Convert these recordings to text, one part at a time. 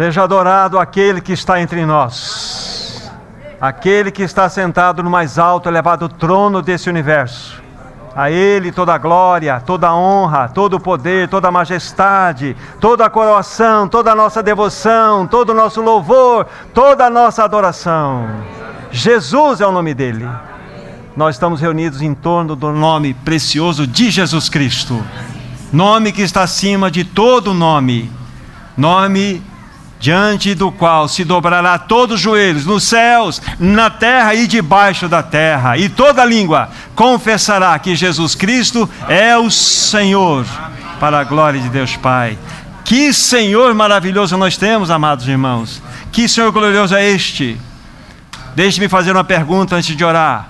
Seja adorado aquele que está entre nós, aquele que está sentado no mais alto, elevado trono desse universo. A Ele toda a glória, toda a honra, todo o poder, toda a majestade, toda a coroação, toda a nossa devoção, todo o nosso louvor, toda a nossa adoração. Jesus é o nome dele. Nós estamos reunidos em torno do nome precioso de Jesus Cristo, nome que está acima de todo nome, nome diante do qual se dobrará todos os joelhos, nos céus, na terra e debaixo da terra, e toda língua confessará que Jesus Cristo é o Senhor, para a glória de Deus Pai. Que Senhor maravilhoso nós temos, amados irmãos. Que Senhor glorioso é este. Deixe-me fazer uma pergunta antes de orar.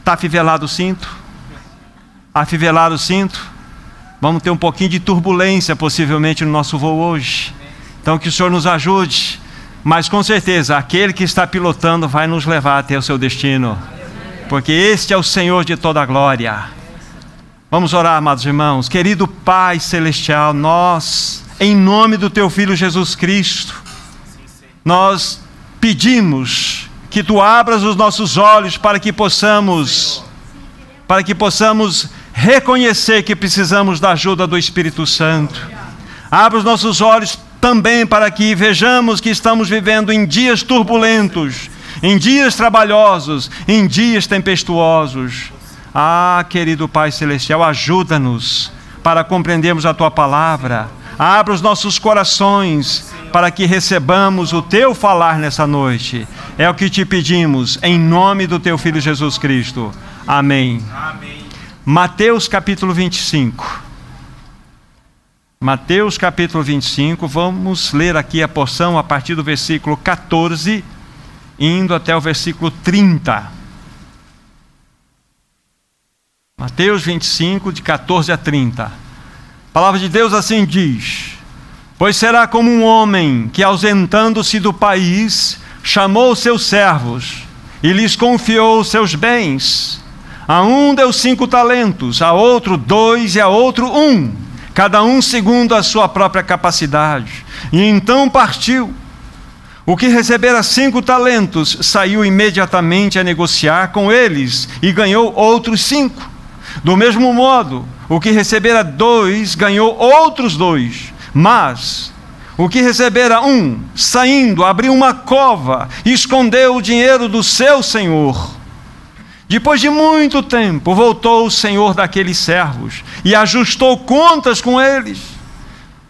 Está afivelado o cinto? Afivelado o cinto? Vamos ter um pouquinho de turbulência possivelmente no nosso voo hoje. Então que o Senhor nos ajude, mas com certeza aquele que está pilotando vai nos levar até o seu destino, porque este é o Senhor de toda a glória. Vamos orar, amados irmãos. Querido Pai celestial, nós, em nome do teu filho Jesus Cristo, nós pedimos que tu abras os nossos olhos para que possamos para que possamos reconhecer que precisamos da ajuda do Espírito Santo. Abra os nossos olhos também para que vejamos que estamos vivendo em dias turbulentos, em dias trabalhosos, em dias tempestuosos. Ah, querido Pai Celestial, ajuda-nos para compreendermos a tua palavra. Abra os nossos corações para que recebamos o teu falar nessa noite. É o que te pedimos, em nome do teu filho Jesus Cristo. Amém. Amém. Mateus capítulo 25. Mateus capítulo 25, vamos ler aqui a porção a partir do versículo 14, indo até o versículo 30. Mateus 25, de 14 a 30. A palavra de Deus assim diz: Pois será como um homem que, ausentando-se do país, chamou seus servos e lhes confiou seus bens. A um deu cinco talentos, a outro dois e a outro um cada um segundo a sua própria capacidade. E então partiu. O que recebera cinco talentos saiu imediatamente a negociar com eles e ganhou outros cinco. Do mesmo modo, o que recebera dois ganhou outros dois. Mas o que recebera um, saindo, abriu uma cova e escondeu o dinheiro do seu senhor. Depois de muito tempo, voltou o senhor daqueles servos e ajustou contas com eles.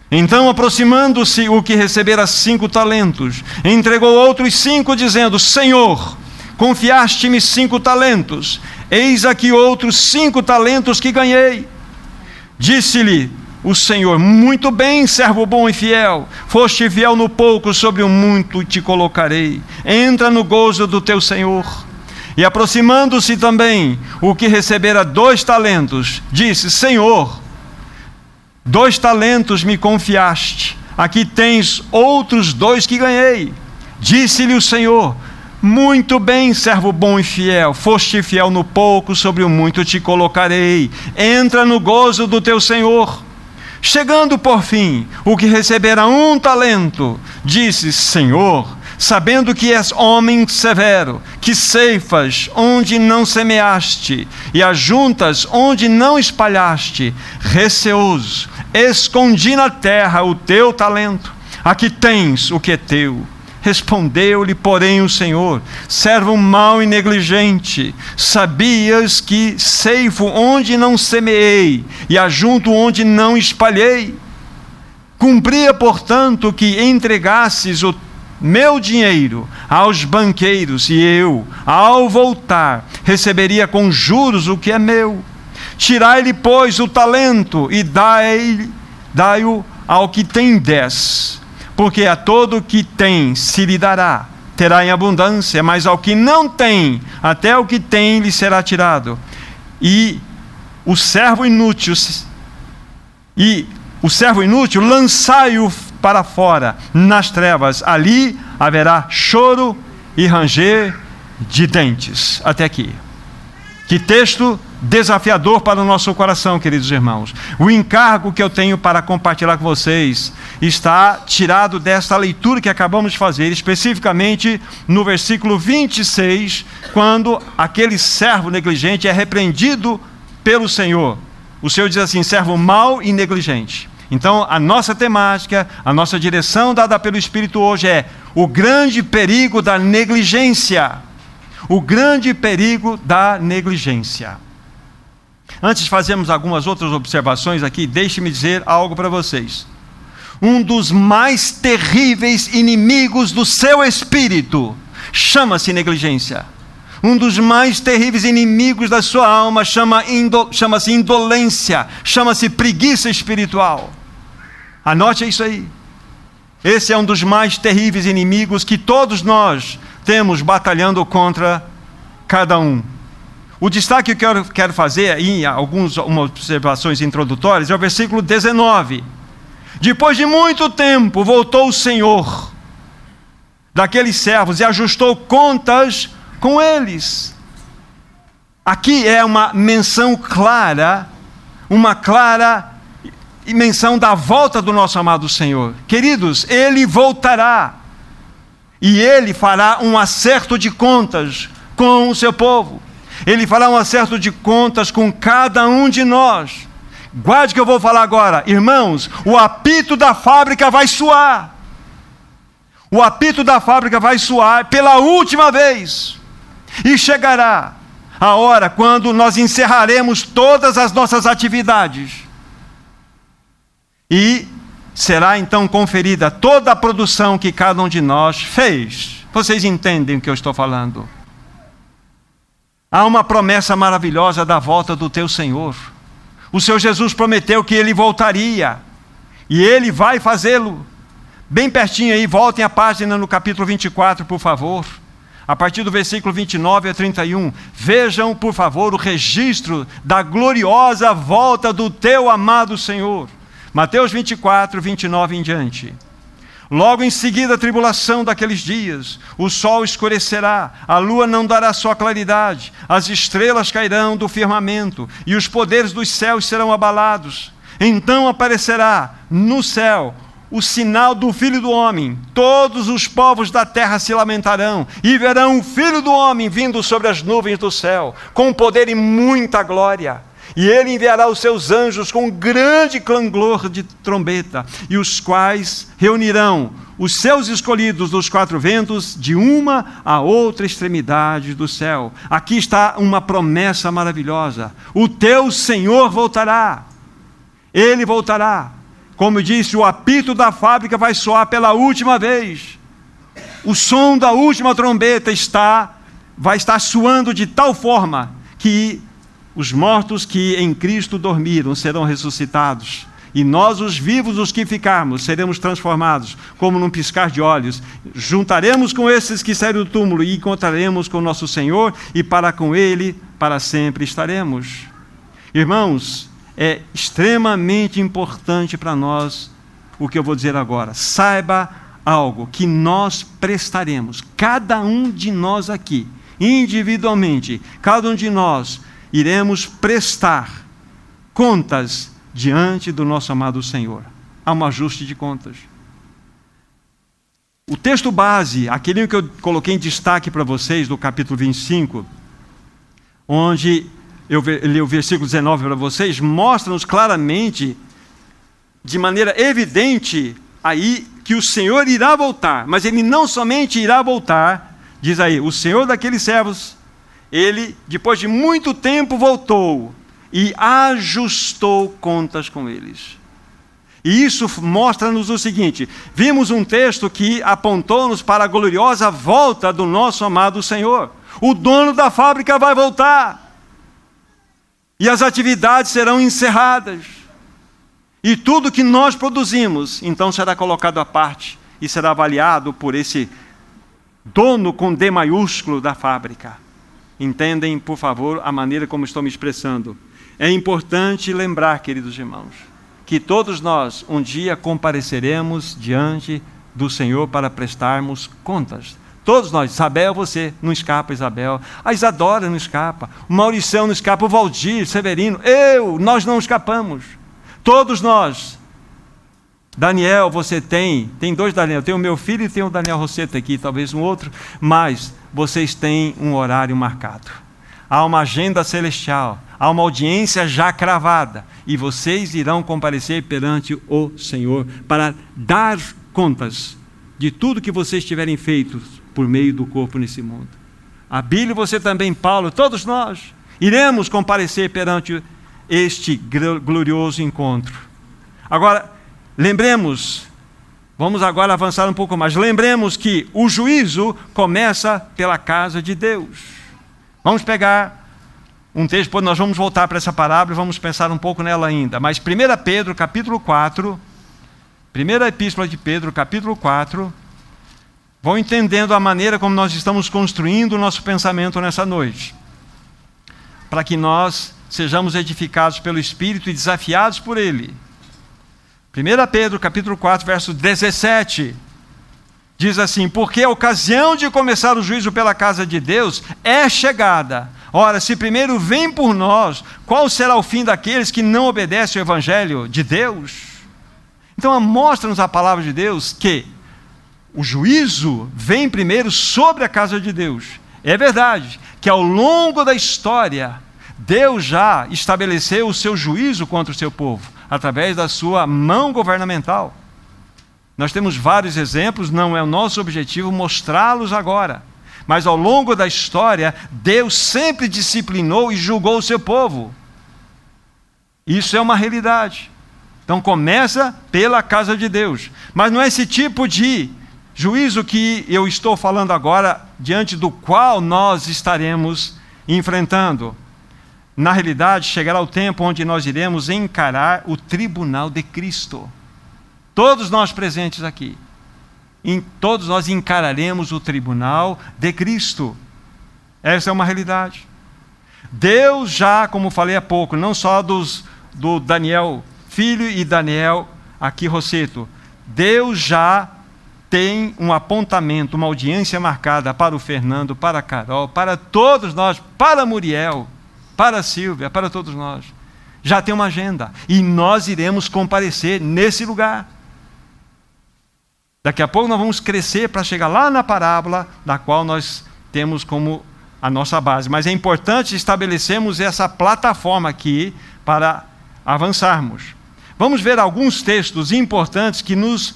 Então, aproximando-se o que recebera cinco talentos, entregou outros cinco, dizendo: Senhor, confiaste-me cinco talentos, eis aqui outros cinco talentos que ganhei. Disse-lhe o Senhor: Muito bem, servo bom e fiel, foste fiel no pouco, sobre o muito te colocarei. Entra no gozo do teu Senhor. E aproximando-se também o que recebera dois talentos, disse: Senhor, dois talentos me confiaste, aqui tens outros dois que ganhei. Disse-lhe o Senhor: Muito bem, servo bom e fiel, foste fiel no pouco, sobre o muito te colocarei. Entra no gozo do teu Senhor. Chegando por fim, o que recebera um talento, disse: Senhor, sabendo que és homem severo, que ceifas onde não semeaste e ajuntas onde não espalhaste, receoso, escondi na terra o teu talento, aqui tens o que é teu. Respondeu-lhe, porém, o Senhor: servo mau e negligente, sabias que ceifo onde não semeei e ajunto onde não espalhei? Cumpria, portanto, que entregasses o meu dinheiro aos banqueiros, e eu, ao voltar, receberia com juros o que é meu. Tirai-lhe, pois, o talento e dai-o dai ao que tem dez, porque a todo que tem se lhe dará, terá em abundância, mas ao que não tem, até o que tem lhe será tirado. E o servo inútil, e o servo inútil, lançai-o para fora, nas trevas. Ali haverá choro e ranger de dentes. Até aqui. Que texto desafiador para o nosso coração, queridos irmãos. O encargo que eu tenho para compartilhar com vocês está tirado desta leitura que acabamos de fazer, especificamente no versículo 26, quando aquele servo negligente é repreendido pelo Senhor. O Senhor diz assim: servo mau e negligente. Então, a nossa temática, a nossa direção dada pelo Espírito hoje é o grande perigo da negligência. O grande perigo da negligência. Antes de fazermos algumas outras observações aqui, deixe-me dizer algo para vocês. Um dos mais terríveis inimigos do seu espírito chama-se negligência. Um dos mais terríveis inimigos da sua alma chama-se indo, chama indolência, chama-se preguiça espiritual. Anote isso aí. Esse é um dos mais terríveis inimigos que todos nós temos batalhando contra cada um. O destaque que eu quero, fazer em algumas observações introdutórias é o versículo 19. Depois de muito tempo, voltou o Senhor daqueles servos e ajustou contas com eles. Aqui é uma menção clara, uma clara menção da volta do nosso amado Senhor. Queridos, ele voltará e ele fará um acerto de contas com o seu povo. Ele fará um acerto de contas com cada um de nós. Guarde que eu vou falar agora, irmãos. O apito da fábrica vai soar. O apito da fábrica vai soar pela última vez. E chegará a hora quando nós encerraremos todas as nossas atividades. E será então conferida toda a produção que cada um de nós fez. Vocês entendem o que eu estou falando? Há uma promessa maravilhosa da volta do teu Senhor. O Senhor Jesus prometeu que ele voltaria, e ele vai fazê-lo. Bem pertinho aí, voltem a página no capítulo 24, por favor. A partir do versículo 29 a 31. Vejam, por favor, o registro da gloriosa volta do teu amado Senhor. Mateus 24, 29 em diante. Logo em seguida a tribulação daqueles dias, o sol escurecerá, a lua não dará sua claridade, as estrelas cairão do firmamento e os poderes dos céus serão abalados. Então aparecerá no céu o sinal do Filho do Homem. Todos os povos da terra se lamentarão e verão o Filho do Homem vindo sobre as nuvens do céu, com poder e muita glória. E ele enviará os seus anjos com grande clangor de trombeta, e os quais reunirão os seus escolhidos dos quatro ventos, de uma a outra extremidade do céu. Aqui está uma promessa maravilhosa: o teu Senhor voltará. Ele voltará. Como disse, o apito da fábrica vai soar pela última vez. O som da última trombeta está vai estar soando de tal forma que os mortos que em Cristo dormiram serão ressuscitados. E nós, os vivos, os que ficarmos, seremos transformados, como num piscar de olhos. Juntaremos com esses que saíram do túmulo e encontraremos com nosso Senhor, e para com Ele, para sempre estaremos. Irmãos, é extremamente importante para nós o que eu vou dizer agora. Saiba algo que nós prestaremos, cada um de nós aqui, individualmente, cada um de nós iremos prestar contas diante do nosso amado Senhor. Há um ajuste de contas. O texto base, aquele que eu coloquei em destaque para vocês, do capítulo 25, onde eu li o versículo 19 para vocês, mostra-nos claramente, de maneira evidente, aí que o Senhor irá voltar, mas ele não somente irá voltar, diz aí, o Senhor daqueles servos ele, depois de muito tempo, voltou e ajustou contas com eles. E isso mostra-nos o seguinte: vimos um texto que apontou-nos para a gloriosa volta do nosso amado Senhor. O dono da fábrica vai voltar, e as atividades serão encerradas, e tudo que nós produzimos então será colocado à parte e será avaliado por esse dono com D maiúsculo da fábrica. Entendem, por favor, a maneira como estou me expressando. É importante lembrar, queridos irmãos, que todos nós um dia compareceremos diante do Senhor para prestarmos contas. Todos nós. Isabel, você não escapa, Isabel. A Isadora não escapa. O Mauricião não escapa. O Valdir, Severino. Eu, nós não escapamos. Todos nós. Daniel, você tem. Tem dois Daniel. Tem o meu filho e tem o Daniel Rosseto aqui, talvez um outro. Mas vocês têm um horário marcado. Há uma agenda celestial. Há uma audiência já cravada. E vocês irão comparecer perante o Senhor para dar contas de tudo que vocês tiverem feito por meio do corpo nesse mundo. Abílio, você também, Paulo, todos nós iremos comparecer perante este glorioso encontro. Agora, lembremos, vamos agora avançar um pouco mais. Lembremos que o juízo começa pela casa de Deus. Vamos pegar um texto, depois nós vamos voltar para essa parábola e vamos pensar um pouco nela ainda. Mas 1 Pedro, capítulo 4, primeira epístola de Pedro, capítulo 4, vão entendendo a maneira como nós estamos construindo o nosso pensamento nessa noite. Para que nós sejamos edificados pelo Espírito e desafiados por Ele. 1 Pedro capítulo 4, verso 17, diz assim: Porque a ocasião de começar o juízo pela casa de Deus é chegada. Ora, se primeiro vem por nós, qual será o fim daqueles que não obedecem ao Evangelho de Deus? Então, mostra-nos a palavra de Deus que o juízo vem primeiro sobre a casa de Deus. É verdade que ao longo da história, Deus já estabeleceu o seu juízo contra o seu povo, através da sua mão governamental. Nós temos vários exemplos, não é o nosso objetivo mostrá-los agora. Mas ao longo da história, Deus sempre disciplinou e julgou o seu povo. Isso é uma realidade. Então começa pela casa de Deus. Mas não é esse tipo de Juízo que eu estou falando agora, diante do qual nós estaremos enfrentando. Na realidade, chegará o tempo onde nós iremos encarar o tribunal de Cristo. Todos nós presentes aqui, em, todos nós encararemos o tribunal de Cristo. Essa é uma realidade. Deus já, como falei há pouco, não só dos, do Daniel filho e Daniel aqui Rosseto, Deus já tem um apontamento, uma audiência marcada para o Fernando, para a Carol, para todos nós, para Muriel, para a Silvia, para todos nós. Já tem uma agenda. E nós iremos comparecer nesse lugar. Daqui a pouco nós vamos crescer para chegar lá na parábola, da qual nós temos como a nossa base. Mas é importante estabelecermos essa plataforma aqui para avançarmos. Vamos ver alguns textos importantes que nos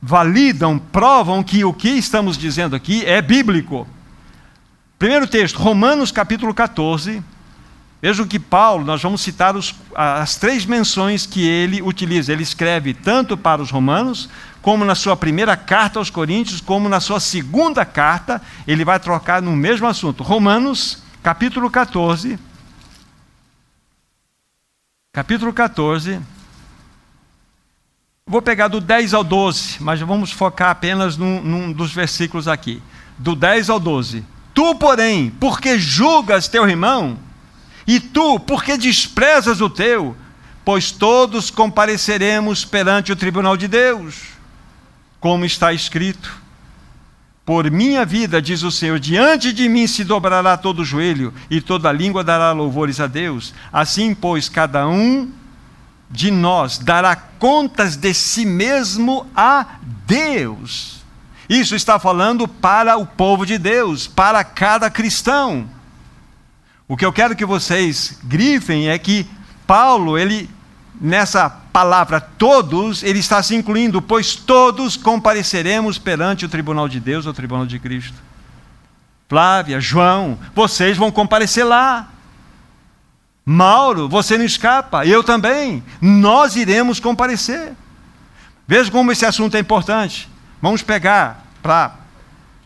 validam, provam que o que estamos dizendo aqui é bíblico. Primeiro texto, Romanos capítulo 14. Vejam que Paulo, nós vamos citar os, as três menções que ele utiliza. Ele escreve tanto para os romanos, como na sua primeira carta aos Coríntios, como na sua segunda carta, ele vai trocar no mesmo assunto. Romanos, capítulo 14. Capítulo 14. Vou pegar do 10 ao 12, mas vamos focar apenas num, num dos versículos aqui. Do 10 ao 12. Tu, porém, porque julgas teu irmão, e tu, porque desprezas o teu, pois todos compareceremos perante o tribunal de Deus, como está escrito. Por minha vida, diz o Senhor, diante de mim se dobrará todo joelho, e toda língua dará louvores a Deus. Assim, pois, cada um de nós dará contas de si mesmo a Deus. Isso está falando para o povo de Deus, para cada cristão. O que eu quero que vocês grifem é que Paulo, ele nessa palavra todos, ele está se incluindo, pois todos compareceremos perante o tribunal de Deus, o tribunal de Cristo. Flávia, João, vocês vão comparecer lá. Mauro, você não escapa, eu também. Nós iremos comparecer. Veja como esse assunto é importante. Vamos pegar para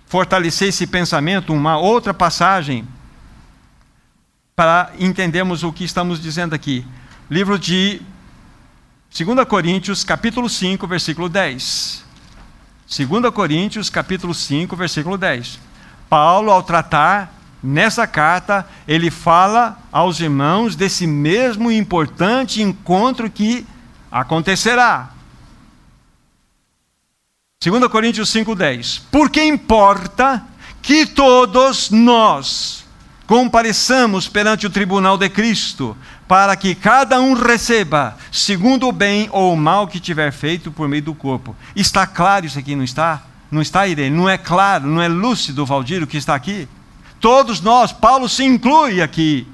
fortalecer esse pensamento uma outra passagem para entendermos o que estamos dizendo aqui. Livro de 2 Coríntios, capítulo 5, versículo 10. 2 Coríntios, capítulo 5, versículo 10. Paulo, ao tratar Nessa carta, ele fala aos irmãos desse mesmo importante encontro que acontecerá. 2 Coríntios 5,10. Porque importa que todos nós compareçamos perante o tribunal de Cristo, para que cada um receba, segundo o bem ou o mal que tiver feito por meio do corpo. Está claro isso aqui, não está? Não está, Irene? Não é claro, não é lúcido, Valdir, o que está aqui? Todos nós, Paulo se inclui aqui,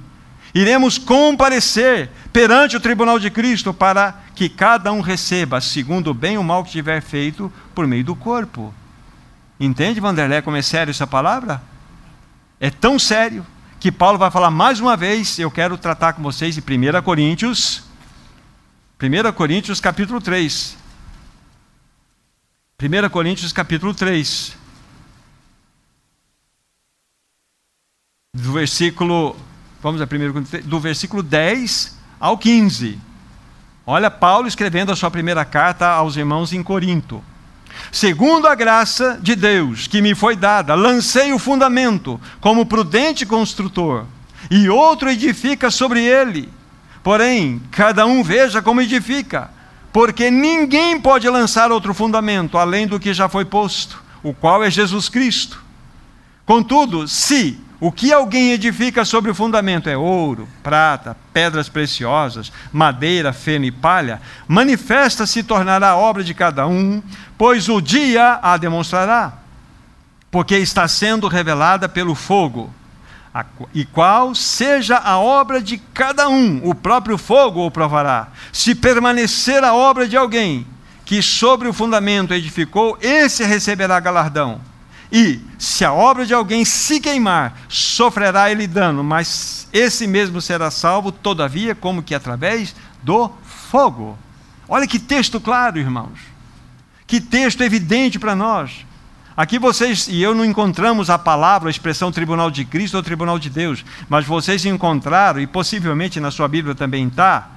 iremos comparecer perante o tribunal de Cristo para que cada um receba, segundo o bem ou o mal que tiver feito, por meio do corpo. Entende, Vanderlé, como é sério essa palavra? É tão sério que Paulo vai falar mais uma vez, eu quero tratar com vocês em 1 Coríntios, 1 Coríntios capítulo 3. 1 Coríntios capítulo 3. Do versículo, vamos a primeiro, do versículo 10 ao 15. Olha Paulo escrevendo a sua primeira carta aos irmãos em Corinto. Segundo a graça de Deus que me foi dada, lancei o fundamento como prudente construtor, e outro edifica sobre ele. Porém, cada um veja como edifica, porque ninguém pode lançar outro fundamento além do que já foi posto, o qual é Jesus Cristo. Contudo, se o que alguém edifica sobre o fundamento é ouro, prata, pedras preciosas, madeira, feno e palha, manifesta se tornará a obra de cada um, pois o dia a demonstrará, porque está sendo revelada pelo fogo, e qual seja a obra de cada um, o próprio fogo o provará. Se permanecer a obra de alguém que sobre o fundamento edificou, esse receberá galardão. E se a obra de alguém se queimar, sofrerá ele dano, mas esse mesmo será salvo, todavia, como que através do fogo. Olha que texto claro, irmãos. Que texto evidente para nós. Aqui vocês e eu não encontramos a palavra, a expressão tribunal de Cristo ou tribunal de Deus, mas vocês encontraram, e possivelmente na sua Bíblia também está,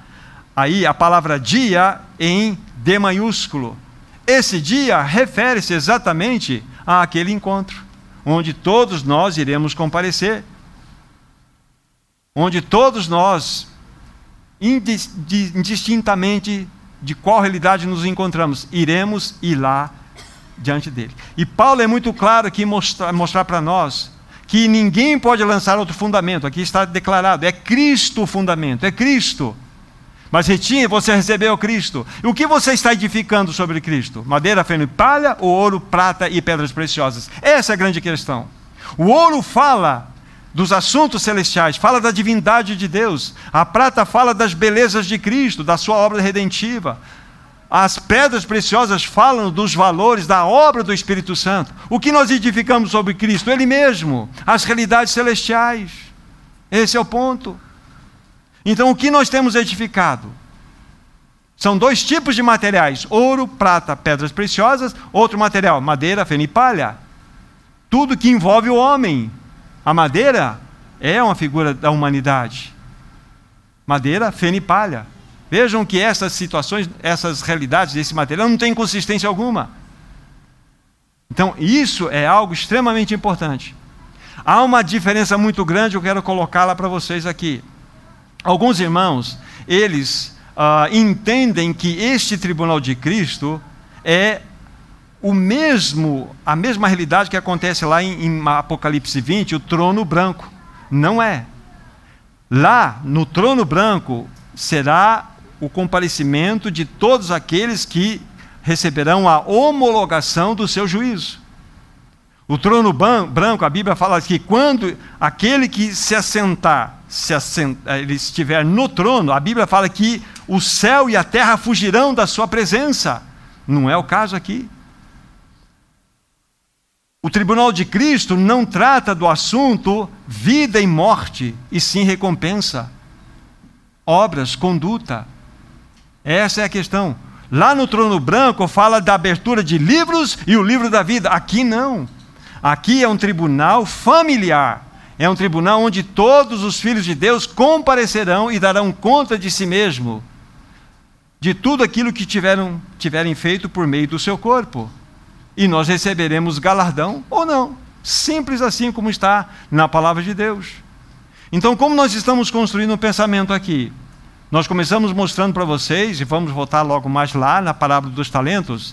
aí a palavra dia em D maiúsculo. Esse dia refere-se exatamente àquele encontro, onde todos nós iremos comparecer, onde todos nós, indistintamente de qual realidade nos encontramos, iremos ir lá diante dele. E Paulo é muito claro aqui mostrar, mostrar para nós que ninguém pode lançar outro fundamento. Aqui está declarado: é Cristo o fundamento, é Cristo. Mas retinha, você recebeu Cristo. E o que você está edificando sobre Cristo? Madeira, feno e palha ou ouro, prata e pedras preciosas? Essa é a grande questão. O ouro fala dos assuntos celestiais, fala da divindade de Deus. A prata fala das belezas de Cristo, da sua obra redentiva. As pedras preciosas falam dos valores da obra do Espírito Santo. O que nós edificamos sobre Cristo? Ele mesmo, as realidades celestiais. Esse é o ponto. Então, o que nós temos edificado? São dois tipos de materiais: ouro, prata, pedras preciosas, outro material, madeira, feno e palha. Tudo que envolve o homem. A madeira é uma figura da humanidade. Madeira, feno e palha. Vejam que essas situações, essas realidades desse material não têm consistência alguma. Então, isso é algo extremamente importante. Há uma diferença muito grande, eu quero colocá-la para vocês aqui. Alguns irmãos, eles uh, entendem que este tribunal de Cristo é o mesmo, a mesma realidade que acontece lá em, em Apocalipse 20, o trono branco. Não é. Lá, no trono branco, será o comparecimento de todos aqueles que receberão a homologação do seu juízo. O trono branco, a Bíblia fala que quando aquele que se assentar, se assentar, ele estiver no trono, a Bíblia fala que o céu e a terra fugirão da sua presença. Não é o caso aqui. O tribunal de Cristo não trata do assunto vida e morte, e sim recompensa, obras, conduta. Essa é a questão. Lá no trono branco fala da abertura de livros e o livro da vida. Aqui não. Aqui é um tribunal familiar. É um tribunal onde todos os filhos de Deus comparecerão e darão conta de si mesmo, de tudo aquilo que tiveram, tiverem feito por meio do seu corpo. E nós receberemos galardão ou não. Simples assim como está na palavra de Deus. Então, como nós estamos construindo um pensamento aqui? Nós começamos mostrando para vocês, e vamos voltar logo mais lá na parábola dos talentos,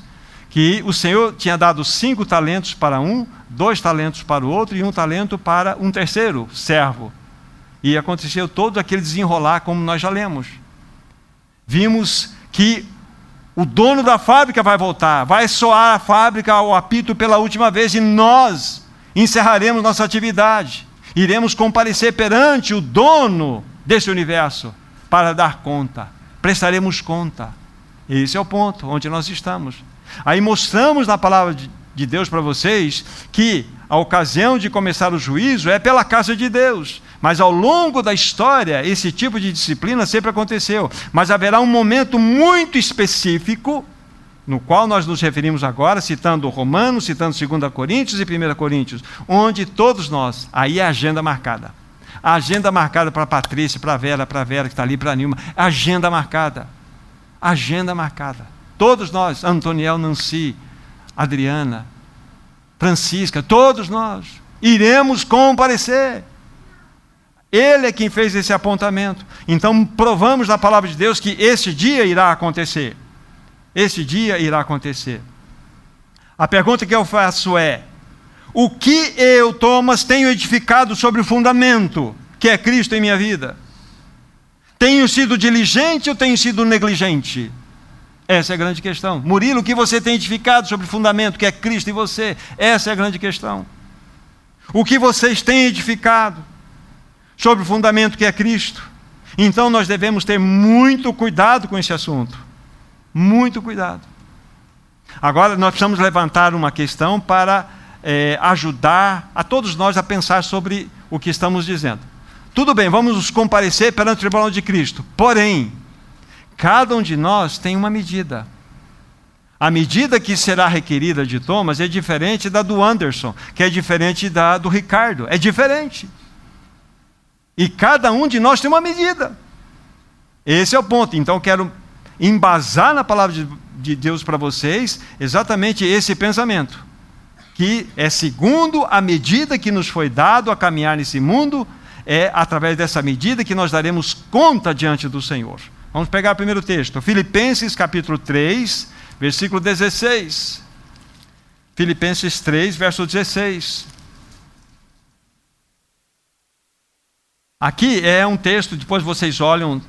que o Senhor tinha dado cinco talentos para um, dois talentos para o outro e um talento para um terceiro servo. E aconteceu todo aquele desenrolar, como nós já lemos. Vimos que o dono da fábrica vai voltar, vai soar a fábrica ao apito pela última vez e nós encerraremos nossa atividade. Iremos comparecer perante o dono desse universo para dar conta. Prestaremos conta. Esse é o ponto onde nós estamos. Aí mostramos na palavra de Deus para vocês que a ocasião de começar o juízo é pela casa de Deus. Mas ao longo da história, esse tipo de disciplina sempre aconteceu. Mas haverá um momento muito específico, no qual nós nos referimos agora, citando Romanos, citando 2 Coríntios e 1 Coríntios, onde todos nós, aí é a agenda marcada. A agenda marcada para Patrícia, para Vera, para Vera que está ali, para Nilma. Agenda marcada. Agenda marcada. Todos nós, Antoniel, Nancy, Adriana, Francisca, todos nós, iremos comparecer. Ele é quem fez esse apontamento. Então, provamos na palavra de Deus que esse dia irá acontecer. Esse dia irá acontecer. A pergunta que eu faço é: o que eu, Thomas, tenho edificado sobre o fundamento, que é Cristo em minha vida? Tenho sido diligente ou tenho sido negligente? Essa é a grande questão. Murilo, o que você tem edificado sobre o fundamento que é Cristo em você? Essa é a grande questão. O que vocês têm edificado sobre o fundamento que é Cristo? Então nós devemos ter muito cuidado com esse assunto. Muito cuidado. Agora nós precisamos levantar uma questão para é, ajudar a todos nós a pensar sobre o que estamos dizendo. Tudo bem, vamos nos comparecer perante o tribunal de Cristo. Porém, Cada um de nós tem uma medida. A medida que será requerida de Thomas é diferente da do Anderson, que é diferente da do Ricardo. É diferente. E cada um de nós tem uma medida. Esse é o ponto. Então, quero embasar na palavra de, de Deus para vocês exatamente esse pensamento. Que é segundo a medida que nos foi dado a caminhar nesse mundo, é através dessa medida que nós daremos conta diante do Senhor. Vamos pegar o primeiro texto, Filipenses capítulo 3, versículo 16. Filipenses 3, verso 16. Aqui é um texto, depois vocês olham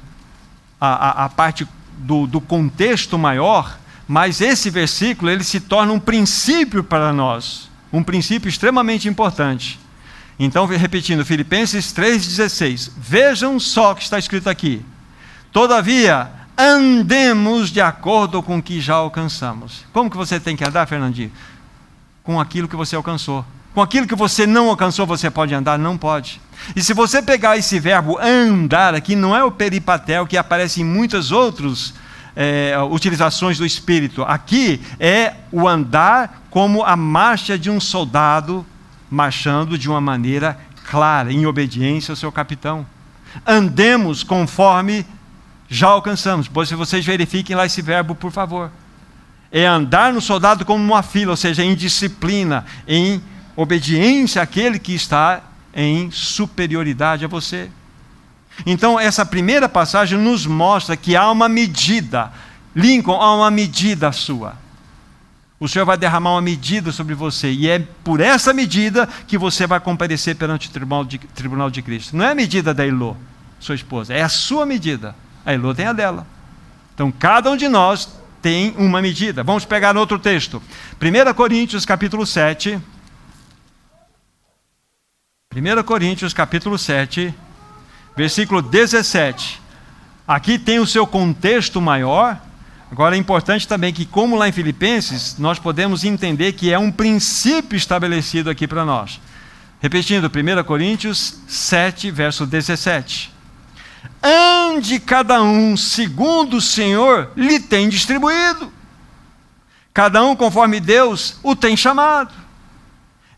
a, a, a parte do, do contexto maior, mas esse versículo ele se torna um princípio para nós, um princípio extremamente importante. Então, repetindo, Filipenses 3,16. Vejam só o que está escrito aqui. Todavia, andemos de acordo com o que já alcançamos. Como que você tem que andar, Fernandinho? Com aquilo que você alcançou. Com aquilo que você não alcançou, você pode andar? Não pode. E se você pegar esse verbo andar aqui, não é o peripatel que aparece em muitas outras é, utilizações do Espírito. Aqui é o andar como a marcha de um soldado marchando de uma maneira clara, em obediência ao seu capitão. Andemos conforme já alcançamos. Pois se vocês verifiquem lá esse verbo, por favor. É andar no soldado como uma fila, ou seja, em disciplina, em obediência àquele que está em superioridade a você. Então, essa primeira passagem nos mostra que há uma medida. Lincoln, há uma medida sua. O Senhor vai derramar uma medida sobre você, e é por essa medida que você vai comparecer perante o tribunal de, tribunal de Cristo. Não é a medida da Elô, sua esposa, é a sua medida. A Elô tem a dela. Então, cada um de nós tem uma medida. Vamos pegar outro texto. 1 Coríntios, capítulo 7. 1 Coríntios, capítulo 7, versículo 17. Aqui tem o seu contexto maior. Agora é importante também que, como lá em Filipenses, nós podemos entender que é um princípio estabelecido aqui para nós. Repetindo, 1 Coríntios 7, verso 17 ande cada um segundo o Senhor lhe tem distribuído. Cada um conforme Deus o tem chamado.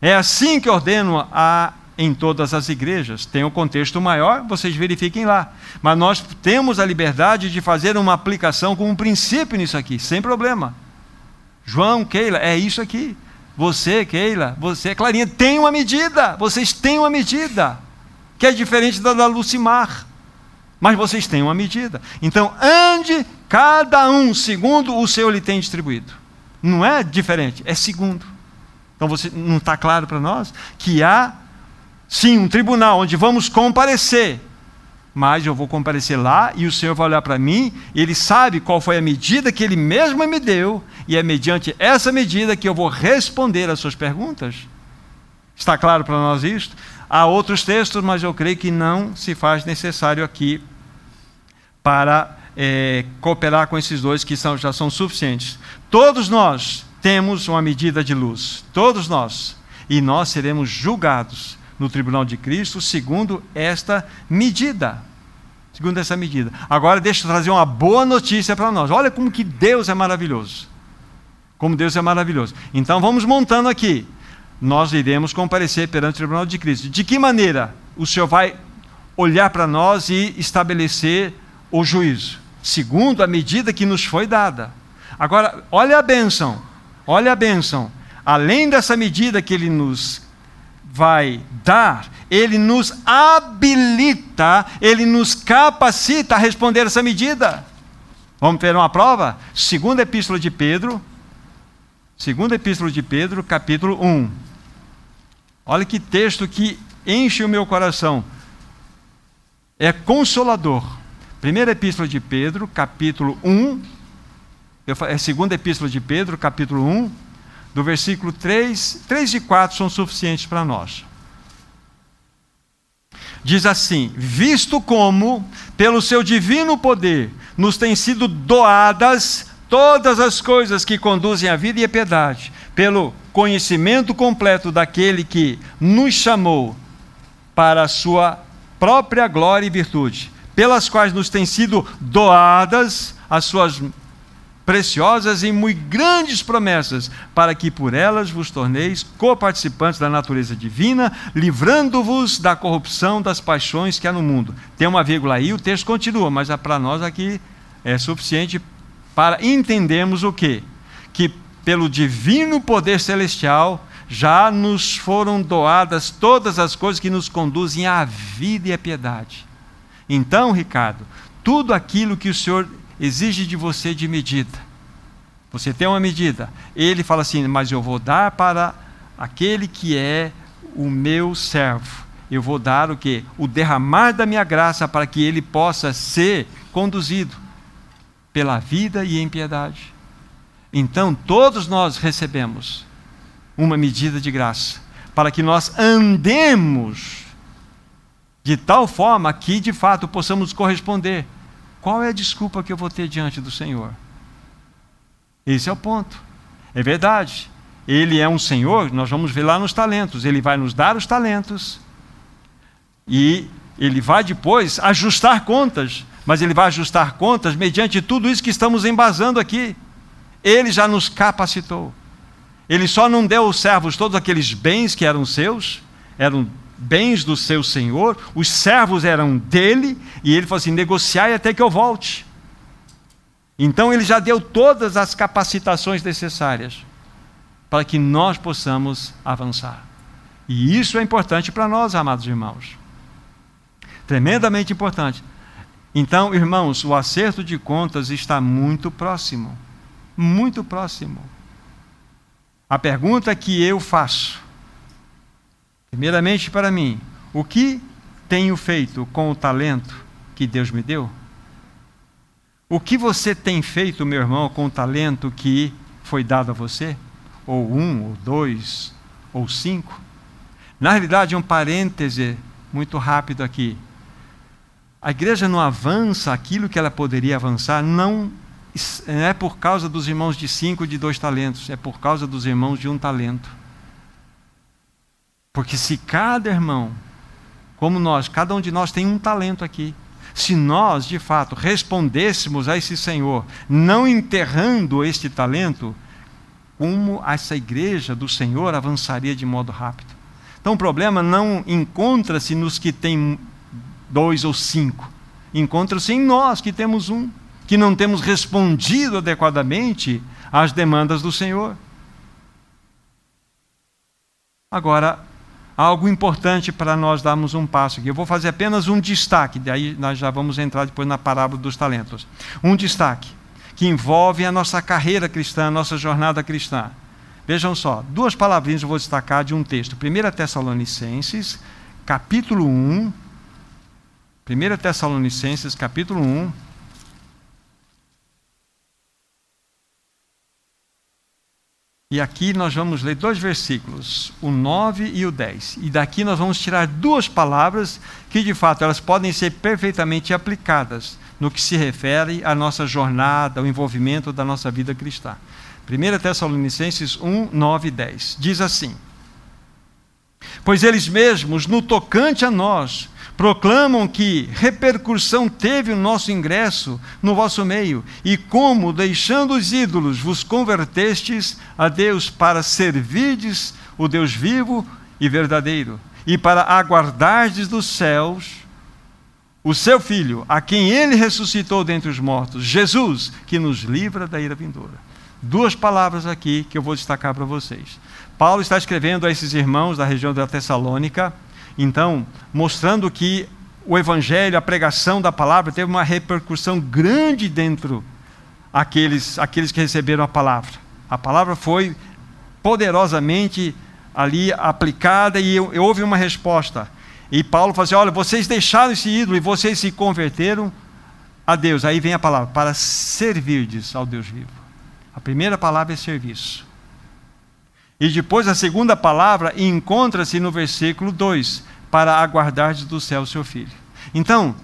É assim que ordeno a, em todas as igrejas. Tem um contexto maior, vocês verifiquem lá. Mas nós temos a liberdade de fazer uma aplicação com um princípio nisso aqui, sem problema. João, Keila, é isso aqui. Você, Keila, você, Clarinha, tem uma medida. Vocês têm uma medida. Que é diferente da da Lucimar. Mas vocês têm uma medida. Então, ande cada um segundo o Senhor lhe tem distribuído. Não é diferente, é segundo. Então você não está claro para nós que há sim um tribunal onde vamos comparecer. Mas eu vou comparecer lá e o Senhor vai olhar para mim, e Ele sabe qual foi a medida que Ele mesmo me deu, e é mediante essa medida que eu vou responder às suas perguntas. Está claro para nós isto? Há outros textos, mas eu creio que não se faz necessário aqui para é, cooperar com esses dois que são, já são suficientes. Todos nós temos uma medida de luz, todos nós, e nós seremos julgados no tribunal de Cristo segundo esta medida. Segundo essa medida. Agora deixa eu trazer uma boa notícia para nós. Olha como que Deus é maravilhoso. Como Deus é maravilhoso. Então vamos montando aqui nós iremos comparecer perante o tribunal de Cristo. De que maneira o Senhor vai olhar para nós e estabelecer o juízo? Segundo a medida que nos foi dada. Agora, olha a bênção, olha a bênção. Além dessa medida que ele nos vai dar, ele nos habilita, ele nos capacita a responder essa medida. Vamos ter uma prova? Segunda epístola de Pedro, segunda epístola de Pedro, capítulo 1. Olha que texto que enche o meu coração. É consolador. Primeira epístola de Pedro, capítulo 1. É segunda epístola de Pedro, capítulo 1, do versículo 3, 3 e 4 são suficientes para nós. Diz assim: Visto como, pelo seu divino poder, nos têm sido doadas todas as coisas que conduzem à vida e à piedade, pelo conhecimento completo daquele que nos chamou para a sua própria glória e virtude, pelas quais nos têm sido doadas as suas preciosas e muito grandes promessas, para que por elas vos torneis coparticipantes da natureza divina, livrando-vos da corrupção das paixões que há no mundo. Tem uma vírgula aí, o texto continua, mas é para nós aqui é suficiente para entendermos o quê? Que pelo divino poder celestial, já nos foram doadas todas as coisas que nos conduzem à vida e à piedade. Então, Ricardo, tudo aquilo que o Senhor exige de você de medida, você tem uma medida, ele fala assim: Mas eu vou dar para aquele que é o meu servo. Eu vou dar o que? O derramar da minha graça para que ele possa ser conduzido pela vida e em piedade. Então, todos nós recebemos uma medida de graça, para que nós andemos de tal forma que, de fato, possamos corresponder. Qual é a desculpa que eu vou ter diante do Senhor? Esse é o ponto. É verdade. Ele é um Senhor, nós vamos ver lá nos talentos. Ele vai nos dar os talentos e ele vai depois ajustar contas, mas ele vai ajustar contas mediante tudo isso que estamos embasando aqui. Ele já nos capacitou. Ele só não deu aos servos todos aqueles bens que eram seus, eram bens do seu senhor, os servos eram dele, e ele falou assim: negociai até que eu volte. Então ele já deu todas as capacitações necessárias para que nós possamos avançar. E isso é importante para nós, amados irmãos. Tremendamente importante. Então, irmãos, o acerto de contas está muito próximo muito próximo. A pergunta que eu faço, primeiramente para mim, o que tenho feito com o talento que Deus me deu? O que você tem feito, meu irmão, com o talento que foi dado a você? Ou um, ou dois, ou cinco? Na realidade, um parêntese muito rápido aqui. A igreja não avança aquilo que ela poderia avançar, não não é por causa dos irmãos de cinco de dois talentos, é por causa dos irmãos de um talento. Porque se cada irmão, como nós, cada um de nós tem um talento aqui, se nós de fato respondêssemos a esse Senhor, não enterrando este talento, como essa igreja do Senhor avançaria de modo rápido. Então o problema não encontra-se nos que têm dois ou cinco, encontra-se em nós que temos um que não temos respondido adequadamente às demandas do Senhor. Agora, algo importante para nós darmos um passo aqui. Eu vou fazer apenas um destaque, daí nós já vamos entrar depois na parábola dos talentos. Um destaque que envolvem a nossa carreira cristã, a nossa jornada cristã. Vejam só, duas palavrinhas eu vou destacar de um texto. 1 Tessalonicenses, capítulo 1. 1 Tessalonicenses, capítulo 1. E aqui nós vamos ler dois versículos, o 9 e o 10. E daqui nós vamos tirar duas palavras que, de fato, elas podem ser perfeitamente aplicadas no que se refere à nossa jornada, ao envolvimento da nossa vida cristã. 1 Tessalonicenses 1, 9 e 10. Diz assim: Pois eles mesmos, no tocante a nós, proclamam que repercussão teve o nosso ingresso no vosso meio, e como, deixando os ídolos, vos convertestes a Deus para servirdes o Deus vivo e verdadeiro, e para aguardardes dos céus o seu Filho, a quem ele ressuscitou dentre os mortos, Jesus, que nos livra da ira vindoura. Duas palavras aqui que eu vou destacar para vocês. Paulo está escrevendo a esses irmãos da região da Tessalônica, então, mostrando que o evangelho, a pregação da palavra teve uma repercussão grande dentro aqueles, aqueles que receberam a palavra. A palavra foi poderosamente ali aplicada e houve uma resposta. E Paulo fala assim: olha, vocês deixaram esse ídolo e vocês se converteram a Deus. Aí vem a palavra, para servirdes ao Deus vivo. A primeira palavra é serviço. E depois a segunda palavra encontra-se no versículo 2, para aguardar do céu seu filho. Então,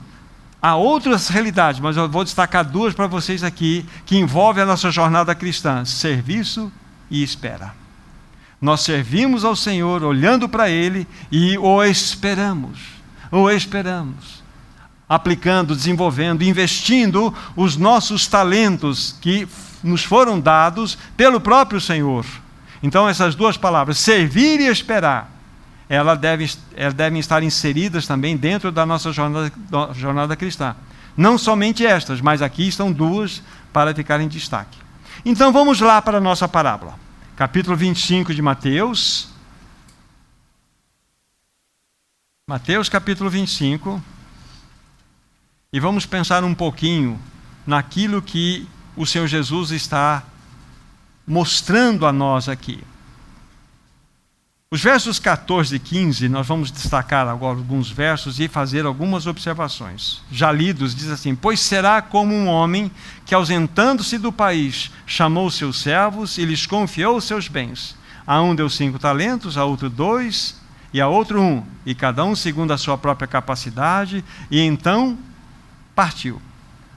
há outras realidades, mas eu vou destacar duas para vocês aqui, que envolvem a nossa jornada cristã: serviço e espera. Nós servimos ao Senhor olhando para Ele e o esperamos, o esperamos, aplicando, desenvolvendo, investindo os nossos talentos que nos foram dados pelo próprio Senhor então, essas duas palavras, servir e esperar, elas devem, elas devem estar inseridas também dentro da nossa jornada, jornada cristã. Não somente estas, mas aqui estão duas para ficar em destaque. Então vamos lá para a nossa parábola. Capítulo 25 de Mateus. Mateus capítulo 25. E vamos pensar um pouquinho naquilo que o Senhor Jesus está mostrando a nós aqui. Os versos 14 e 15, nós vamos destacar agora alguns versos e fazer algumas observações. Já lidos, diz assim: Pois será como um homem que, ausentando-se do país, chamou seus servos e lhes confiou os seus bens. A um deu cinco talentos, a outro dois, e a outro um, e cada um segundo a sua própria capacidade, e então partiu.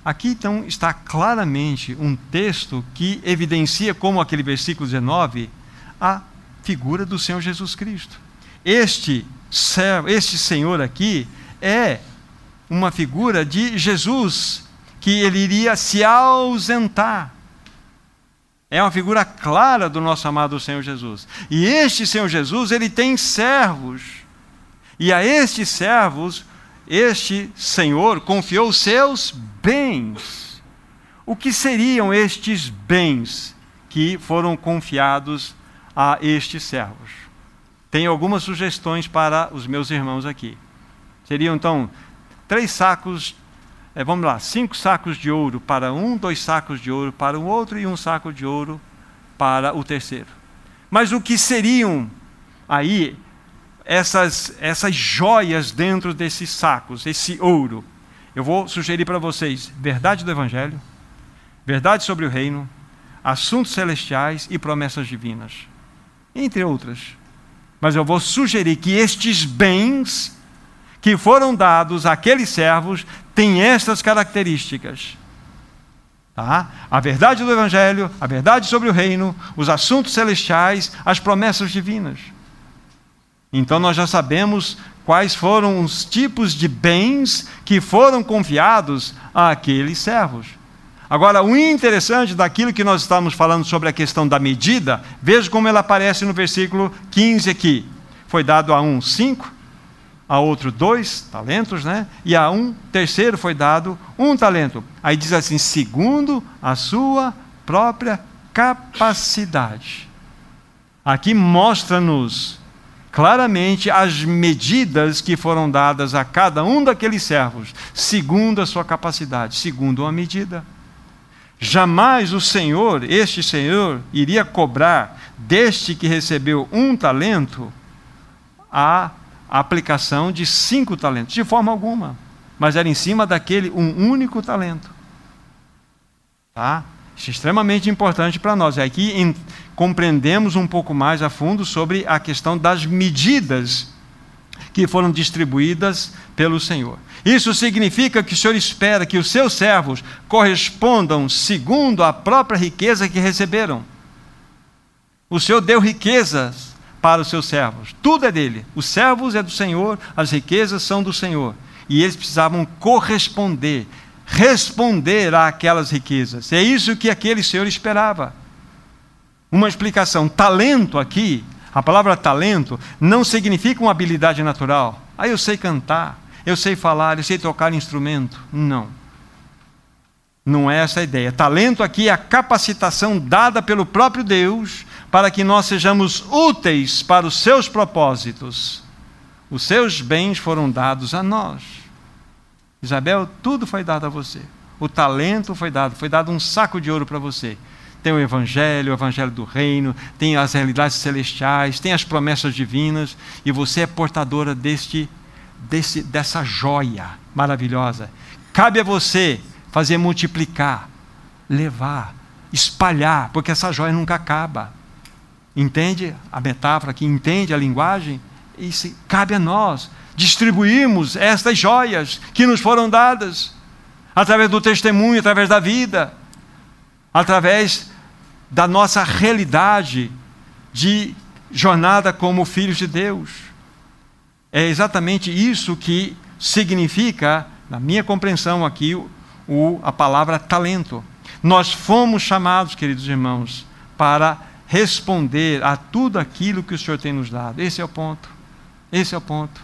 Aqui então está claramente um texto que evidencia, como aquele versículo 19, a figura do Senhor Jesus Cristo. Este servo, este Senhor aqui é uma figura de Jesus que ele iria se ausentar. É uma figura clara do nosso amado Senhor Jesus. E este Senhor Jesus, ele tem servos. E a estes servos este senhor confiou seus bens. O que seriam estes bens que foram confiados a estes servos? Tenho algumas sugestões para os meus irmãos aqui. Seriam então três sacos, é, vamos lá, cinco sacos de ouro para um, dois sacos de ouro para o outro e um saco de ouro para o terceiro. Mas o que seriam aí essas, essas joias dentro desses sacos, esse ouro. Eu vou sugerir para vocês verdade do Evangelho, verdade sobre o reino, assuntos celestiais e promessas divinas, entre outras. Mas eu vou sugerir que estes bens que foram dados àqueles servos têm estas características. Tá? A verdade do Evangelho, a verdade sobre o reino, os assuntos celestiais, as promessas divinas. Então nós já sabemos quais foram os tipos de bens que foram confiados àqueles servos. Agora, o interessante daquilo que nós estamos falando sobre a questão da medida, veja como ela aparece no versículo 15 aqui. Foi dado a um cinco, a outro dois talentos, né? E a um terceiro foi dado um talento. Aí diz assim: segundo a sua própria capacidade. Aqui mostra-nos claramente as medidas que foram dadas a cada um daqueles servos, segundo a sua capacidade, segundo uma medida. Jamais o Senhor, este Senhor, iria cobrar deste que recebeu um talento a aplicação de cinco talentos, de forma alguma. Mas era em cima daquele um único talento. Tá? Isso é extremamente importante para nós. Aqui em, compreendemos um pouco mais a fundo sobre a questão das medidas que foram distribuídas pelo Senhor. Isso significa que o Senhor espera que os seus servos correspondam segundo a própria riqueza que receberam. O Senhor deu riquezas para os seus servos. Tudo é dele. Os servos é do Senhor, as riquezas são do Senhor. E eles precisavam corresponder, responder àquelas riquezas. É isso que aquele Senhor esperava. Uma explicação. Talento aqui, a palavra talento, não significa uma habilidade natural. Ah, eu sei cantar, eu sei falar, eu sei tocar instrumento. Não. Não é essa a ideia. Talento aqui é a capacitação dada pelo próprio Deus para que nós sejamos úteis para os seus propósitos. Os seus bens foram dados a nós. Isabel, tudo foi dado a você. O talento foi dado, foi dado um saco de ouro para você. Tem o Evangelho, o Evangelho do Reino, tem as realidades celestiais, tem as promessas divinas, e você é portadora deste, desse, dessa joia maravilhosa. Cabe a você fazer multiplicar, levar, espalhar, porque essa joia nunca acaba. Entende a metáfora aqui? Entende a linguagem? Isso cabe a nós distribuirmos estas joias que nos foram dadas através do testemunho, através da vida, através da nossa realidade de jornada como filhos de Deus. É exatamente isso que significa, na minha compreensão aqui, o, a palavra talento. Nós fomos chamados, queridos irmãos, para responder a tudo aquilo que o Senhor tem nos dado. Esse é o ponto. Esse é o ponto.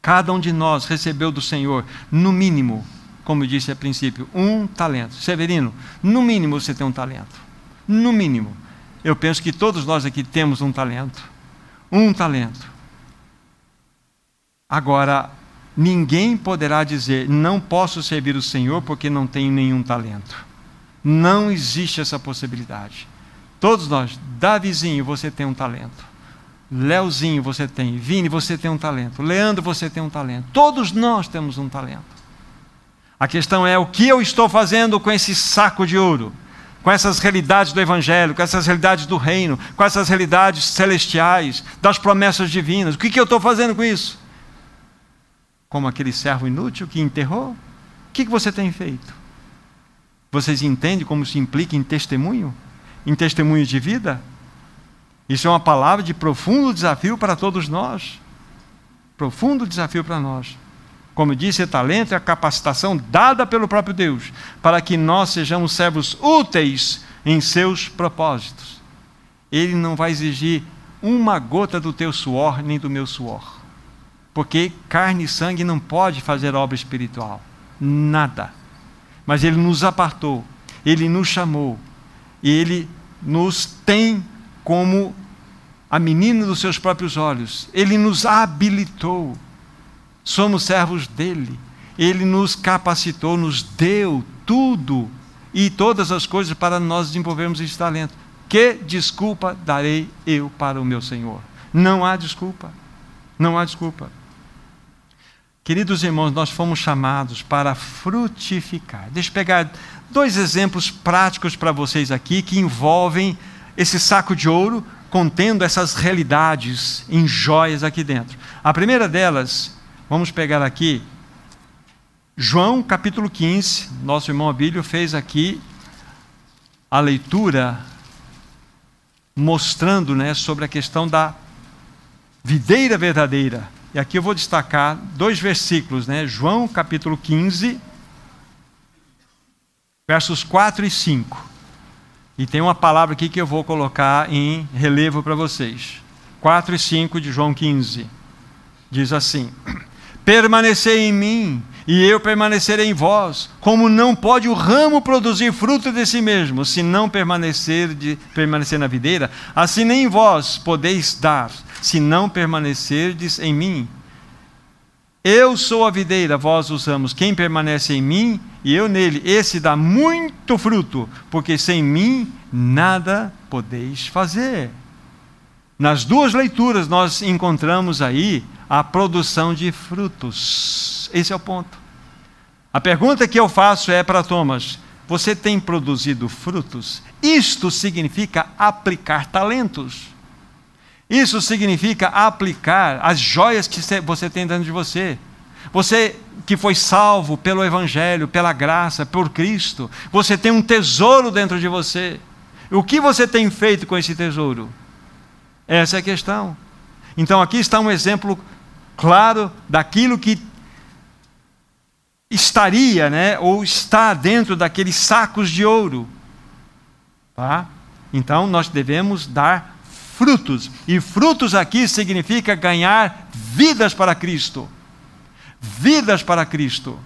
Cada um de nós recebeu do Senhor, no mínimo, como eu disse a princípio, um talento. Severino, no mínimo você tem um talento. No mínimo. Eu penso que todos nós aqui temos um talento. Um talento. Agora, ninguém poderá dizer, não posso servir o Senhor porque não tenho nenhum talento. Não existe essa possibilidade. Todos nós, Davizinho, você tem um talento. Leozinho, você tem. Vini, você tem um talento. Leandro, você tem um talento. Todos nós temos um talento. A questão é o que eu estou fazendo com esse saco de ouro, com essas realidades do Evangelho, com essas realidades do reino, com essas realidades celestiais, das promessas divinas. O que, que eu estou fazendo com isso? Como aquele servo inútil que enterrou? O que, que você tem feito? Vocês entendem como se implica em testemunho? em testemunho de vida? Isso é uma palavra de profundo desafio para todos nós. Profundo desafio para nós. Como disse, talento é a capacitação dada pelo próprio Deus, para que nós sejamos servos úteis em seus propósitos. Ele não vai exigir uma gota do teu suor nem do meu suor. Porque carne e sangue não pode fazer obra espiritual. Nada. Mas ele nos apartou, ele nos chamou, ele nos tem como a menina dos seus próprios olhos. Ele nos habilitou. Somos servos dele. Ele nos capacitou, nos deu tudo e todas as coisas para nós desenvolvermos esse talento. Que desculpa darei eu para o meu Senhor? Não há desculpa. Não há desculpa. Queridos irmãos, nós fomos chamados para frutificar. Deixa eu pegar dois exemplos práticos para vocês aqui que envolvem esse saco de ouro contendo essas realidades em joias aqui dentro. A primeira delas, vamos pegar aqui, João capítulo 15. Nosso irmão Abílio fez aqui a leitura mostrando né, sobre a questão da videira verdadeira. E aqui eu vou destacar dois versículos, né? João capítulo 15, versos 4 e 5. E tem uma palavra aqui que eu vou colocar em relevo para vocês. 4 e 5 de João 15. Diz assim: Permanecei em mim, e eu permanecerei em vós. Como não pode o ramo produzir fruto de si mesmo, se não permanecer, de, permanecer na videira, assim nem vós podeis dar, se não permanecerdes em mim. Eu sou a videira, vós os ramos. Quem permanece em mim e eu nele, esse dá muito fruto, porque sem mim nada podeis fazer. Nas duas leituras nós encontramos aí a produção de frutos. Esse é o ponto. A pergunta que eu faço é para Thomas: você tem produzido frutos? Isto significa aplicar talentos. Isso significa aplicar as joias que você tem dentro de você. Você que foi salvo pelo Evangelho, pela graça, por Cristo, você tem um tesouro dentro de você. O que você tem feito com esse tesouro? Essa é a questão. Então aqui está um exemplo claro daquilo que estaria, né, ou está dentro daqueles sacos de ouro. Tá? Então nós devemos dar frutos. E frutos aqui significa ganhar vidas para Cristo. Vidas para Cristo.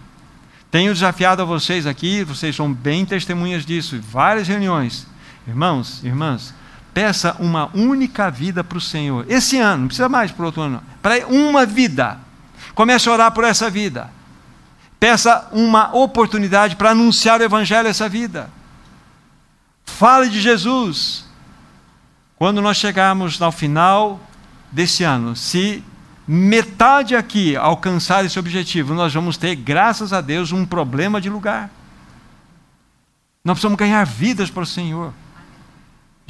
Tenho desafiado a vocês aqui, vocês são bem testemunhas disso, várias reuniões. Irmãos, irmãs, peça uma única vida para o Senhor. Esse ano, não precisa mais para outro ano, para uma vida. Comece a orar por essa vida. Peça uma oportunidade para anunciar o Evangelho a essa vida. Fale de Jesus. Quando nós chegarmos ao final desse ano, se metade aqui alcançar esse objetivo, nós vamos ter, graças a Deus, um problema de lugar. Nós precisamos ganhar vidas para o Senhor.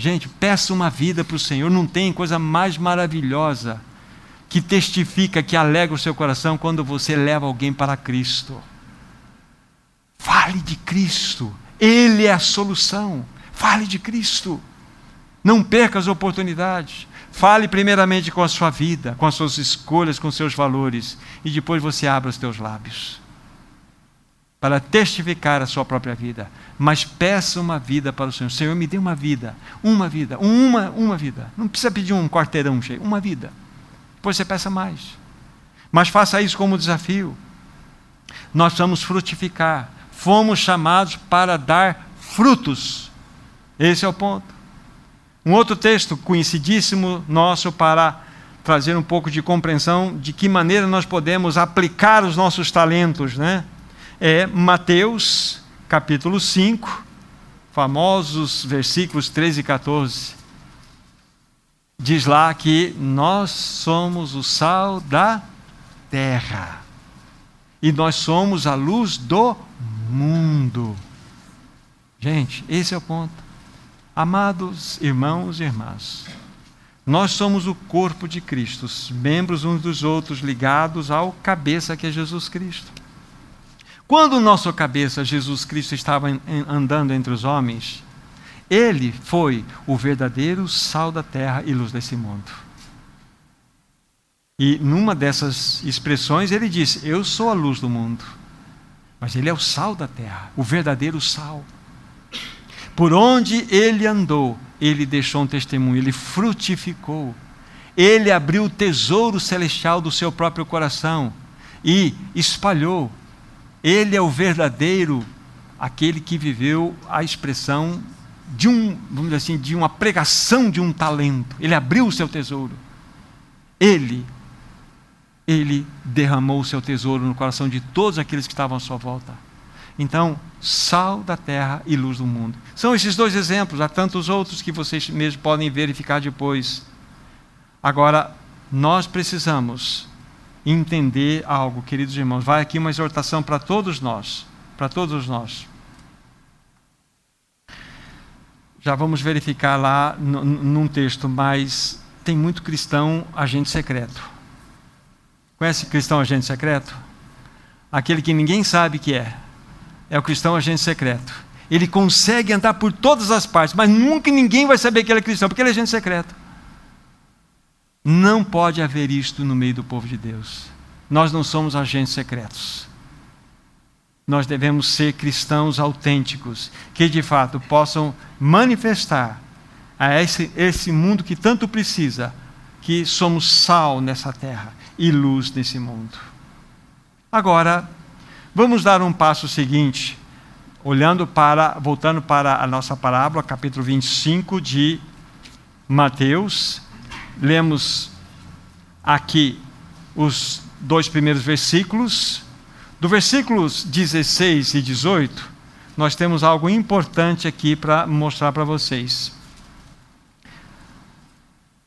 Gente, peça uma vida para o Senhor. Não tem coisa mais maravilhosa que testifica, que alegra o seu coração quando você leva alguém para Cristo. Fale de Cristo. Ele é a solução. Fale de Cristo. Não perca as oportunidades. Fale primeiramente com a sua vida, com as suas escolhas, com os seus valores. E depois você abra os teus lábios para testificar a sua própria vida, mas peça uma vida para o Senhor. Senhor, me dê uma vida, uma vida, uma, uma vida. Não precisa pedir um quarteirão cheio, uma vida. Depois você peça mais. Mas faça isso como desafio. Nós vamos frutificar. Fomos chamados para dar frutos. Esse é o ponto. Um outro texto conhecidíssimo nosso para trazer um pouco de compreensão de que maneira nós podemos aplicar os nossos talentos, né? É Mateus capítulo 5, famosos versículos 13 e 14. Diz lá que nós somos o sal da terra e nós somos a luz do mundo. Gente, esse é o ponto. Amados irmãos e irmãs, nós somos o corpo de Cristo, membros uns dos outros ligados ao cabeça que é Jesus Cristo. Quando o nosso cabeça, Jesus Cristo, estava andando entre os homens, ele foi o verdadeiro sal da terra e luz desse mundo. E numa dessas expressões ele disse: Eu sou a luz do mundo. Mas ele é o sal da terra, o verdadeiro sal. Por onde ele andou, ele deixou um testemunho, ele frutificou. Ele abriu o tesouro celestial do seu próprio coração e espalhou ele é o verdadeiro, aquele que viveu a expressão de um, vamos dizer assim, de uma pregação de um talento. Ele abriu o seu tesouro. Ele, ele derramou o seu tesouro no coração de todos aqueles que estavam à sua volta. Então, sal da terra e luz do mundo. São esses dois exemplos, há tantos outros que vocês mesmos podem verificar depois. Agora, nós precisamos entender algo, queridos irmãos. Vai aqui uma exortação para todos nós, para todos nós. Já vamos verificar lá num texto, mas tem muito cristão agente secreto. Conhece cristão agente secreto? Aquele que ninguém sabe que é. É o cristão agente secreto. Ele consegue andar por todas as partes, mas nunca ninguém vai saber que ele é cristão, porque ele é agente secreto. Não pode haver isto no meio do povo de Deus. Nós não somos agentes secretos. Nós devemos ser cristãos autênticos, que de fato possam manifestar a esse, esse mundo que tanto precisa, que somos sal nessa terra e luz nesse mundo. Agora, vamos dar um passo seguinte, olhando para, voltando para a nossa parábola, capítulo 25 de Mateus, lemos aqui os dois primeiros versículos. Do versículos 16 e 18, nós temos algo importante aqui para mostrar para vocês.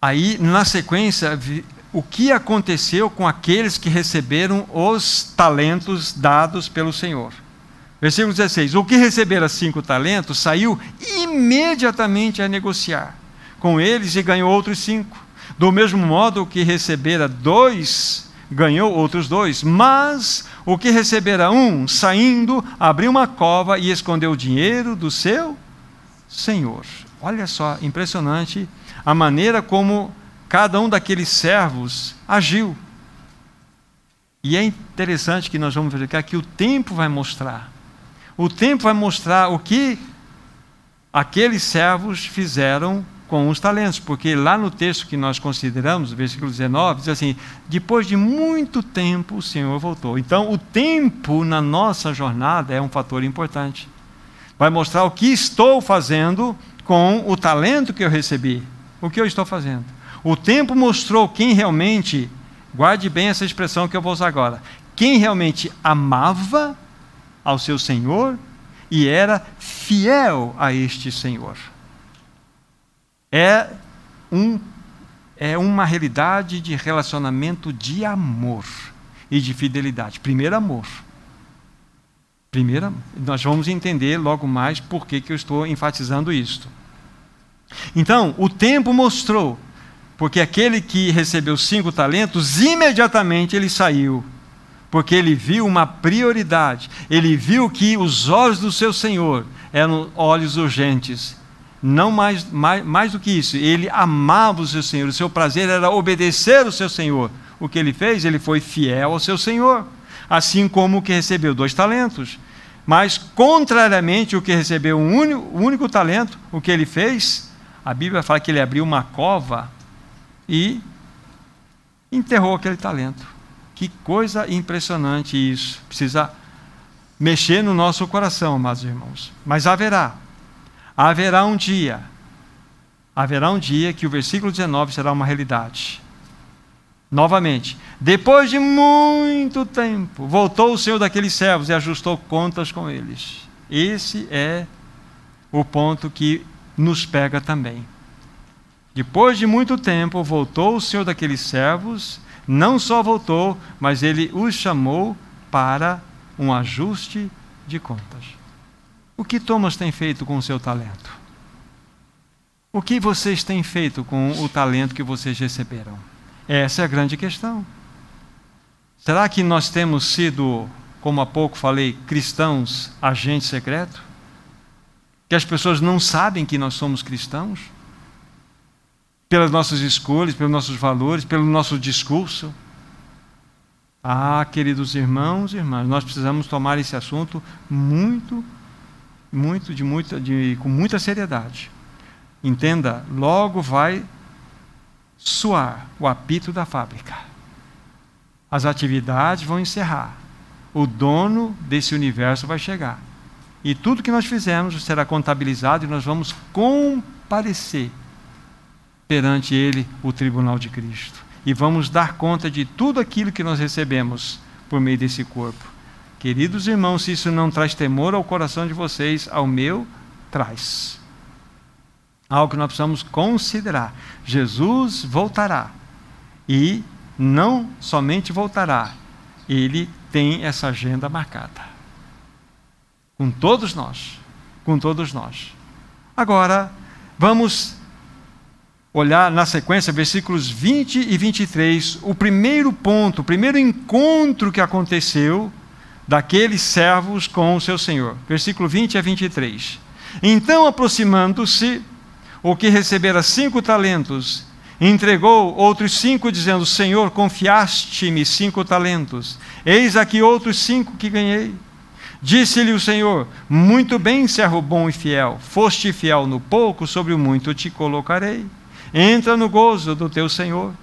Aí, na sequência, o que aconteceu com aqueles que receberam os talentos dados pelo Senhor. Versículo 16: O que recebera cinco talentos saiu imediatamente a negociar com eles e ganhou outros cinco. Do mesmo modo, que recebera dois ganhou outros dois. Mas o que recebera um, saindo, abriu uma cova e escondeu o dinheiro do seu senhor. Olha só, impressionante a maneira como cada um daqueles servos agiu. E é interessante que nós vamos verificar que o tempo vai mostrar. O tempo vai mostrar o que aqueles servos fizeram com os talentos, porque lá no texto que nós consideramos, versículo 19, diz assim: depois de muito tempo o Senhor voltou. Então, o tempo na nossa jornada é um fator importante. Vai mostrar o que estou fazendo com o talento que eu recebi. O que eu estou fazendo? O tempo mostrou quem realmente, guarde bem essa expressão que eu vou usar agora, quem realmente amava ao seu Senhor e era fiel a este Senhor. É, um, é uma realidade de relacionamento de amor e de fidelidade. Primeiro amor. Primeiro, nós vamos entender logo mais por que, que eu estou enfatizando isto. Então, o tempo mostrou porque aquele que recebeu cinco talentos, imediatamente ele saiu, porque ele viu uma prioridade, ele viu que os olhos do seu Senhor eram olhos urgentes. Não mais, mais, mais do que isso, ele amava o seu Senhor, o seu prazer era obedecer o seu Senhor. O que ele fez? Ele foi fiel ao seu Senhor, assim como o que recebeu dois talentos. Mas, contrariamente, o que recebeu um único, um único talento, o que ele fez? A Bíblia fala que ele abriu uma cova e enterrou aquele talento. Que coisa impressionante isso. Precisa mexer no nosso coração, amados irmãos. Mas haverá. Haverá um dia. Haverá um dia que o versículo 19 será uma realidade. Novamente, depois de muito tempo, voltou o Senhor daqueles servos e ajustou contas com eles. Esse é o ponto que nos pega também. Depois de muito tempo, voltou o senhor daqueles servos, não só voltou, mas ele os chamou para um ajuste de contas. O que Thomas tem feito com o seu talento? O que vocês têm feito com o talento que vocês receberam? Essa é a grande questão. Será que nós temos sido, como há pouco falei, cristãos agente secreto? Que as pessoas não sabem que nós somos cristãos? pelas nossas escolhas, pelos nossos valores, pelo nosso discurso. Ah, queridos irmãos e irmãs, nós precisamos tomar esse assunto muito, muito, de muita, de, com muita seriedade. Entenda, logo vai soar o apito da fábrica. As atividades vão encerrar. O dono desse universo vai chegar. E tudo que nós fizemos será contabilizado e nós vamos comparecer perante Ele o tribunal de Cristo. E vamos dar conta de tudo aquilo que nós recebemos por meio desse corpo. Queridos irmãos, se isso não traz temor ao coração de vocês, ao meu, traz. Algo que nós precisamos considerar. Jesus voltará. E não somente voltará, ele tem essa agenda marcada. Com todos nós. Com todos nós. Agora, vamos olhar na sequência, versículos 20 e 23, o primeiro ponto, o primeiro encontro que aconteceu daqueles servos com o seu senhor. Versículo 20 a 23. Então, aproximando-se, o que recebera cinco talentos, entregou outros cinco, dizendo: Senhor, confiaste-me cinco talentos, eis aqui outros cinco que ganhei. Disse-lhe o Senhor: Muito bem, servo bom e fiel, foste fiel no pouco, sobre o muito te colocarei entra no gozo do teu Senhor.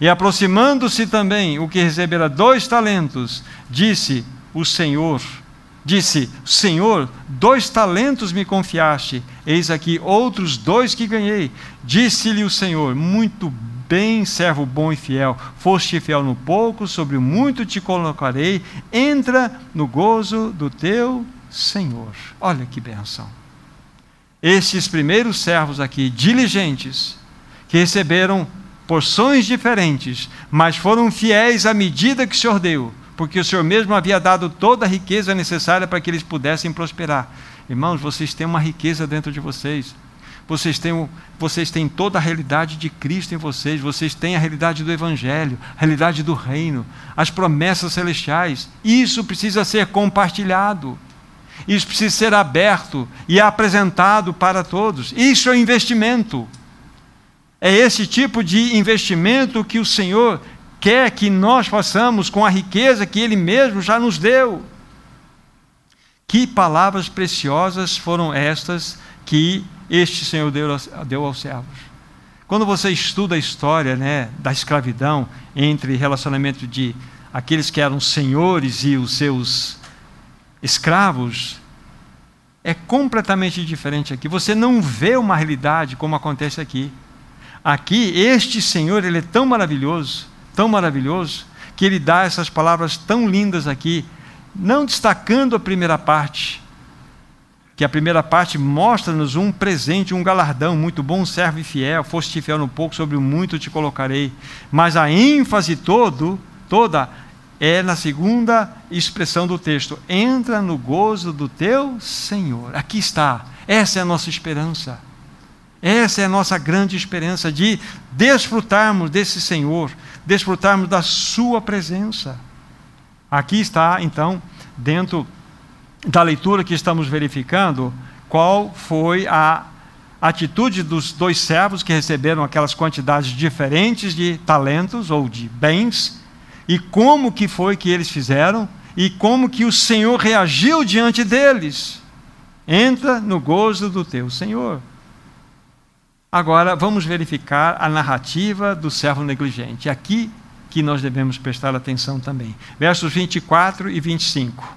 E aproximando-se também o que recebera dois talentos, disse o Senhor, disse: Senhor, dois talentos me confiaste, eis aqui outros dois que ganhei. Disse-lhe o Senhor: Muito Bem, servo bom e fiel, foste fiel no pouco, sobre muito te colocarei, entra no gozo do teu Senhor. Olha que benção. Estes primeiros servos aqui, diligentes, que receberam porções diferentes, mas foram fiéis à medida que o Senhor deu, porque o Senhor mesmo havia dado toda a riqueza necessária para que eles pudessem prosperar. Irmãos, vocês têm uma riqueza dentro de vocês. Vocês têm, vocês têm toda a realidade de Cristo em vocês, vocês têm a realidade do Evangelho, a realidade do reino, as promessas celestiais. Isso precisa ser compartilhado, isso precisa ser aberto e apresentado para todos. Isso é investimento. É esse tipo de investimento que o Senhor quer que nós façamos com a riqueza que Ele mesmo já nos deu. Que palavras preciosas foram estas que este Senhor deu, aos servos. Quando você estuda a história né, da escravidão entre relacionamento de aqueles que eram senhores e os seus escravos, é completamente diferente aqui. Você não vê uma realidade como acontece aqui. Aqui, este Senhor, ele é tão maravilhoso, tão maravilhoso, que ele dá essas palavras tão lindas aqui, não destacando a primeira parte, que a primeira parte mostra-nos um presente, um galardão, muito bom servo e fiel, foste fiel no pouco, sobre o muito te colocarei. Mas a ênfase todo, toda é na segunda expressão do texto: entra no gozo do teu Senhor. Aqui está. Essa é a nossa esperança. Essa é a nossa grande esperança de desfrutarmos desse Senhor, desfrutarmos da sua presença. Aqui está, então, dentro da leitura que estamos verificando, qual foi a atitude dos dois servos que receberam aquelas quantidades diferentes de talentos ou de bens, e como que foi que eles fizeram, e como que o Senhor reagiu diante deles. Entra no gozo do teu Senhor. Agora vamos verificar a narrativa do servo negligente. Aqui que nós devemos prestar atenção também. Versos 24 e 25.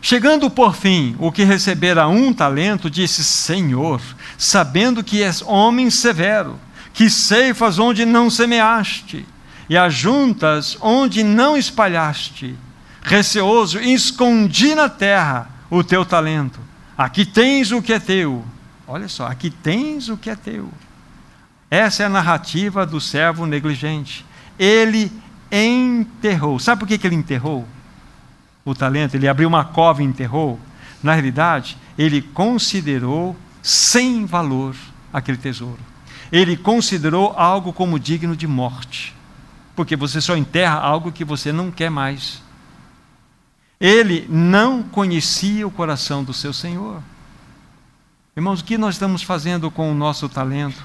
Chegando por fim, o que recebera um talento, disse: Senhor, sabendo que és homem severo, que ceifas onde não semeaste, e ajuntas onde não espalhaste, receoso, escondi na terra o teu talento. Aqui tens o que é teu. Olha só, aqui tens o que é teu. Essa é a narrativa do servo negligente. Ele enterrou. Sabe por que, ele enterrou? o talento, ele abriu uma cova e enterrou. Na realidade, ele considerou sem valor aquele tesouro. Ele considerou algo como digno de morte. Porque você só enterra algo que você não quer mais. Ele não conhecia o coração do seu Senhor. Irmãos, o que nós estamos fazendo com o nosso talento?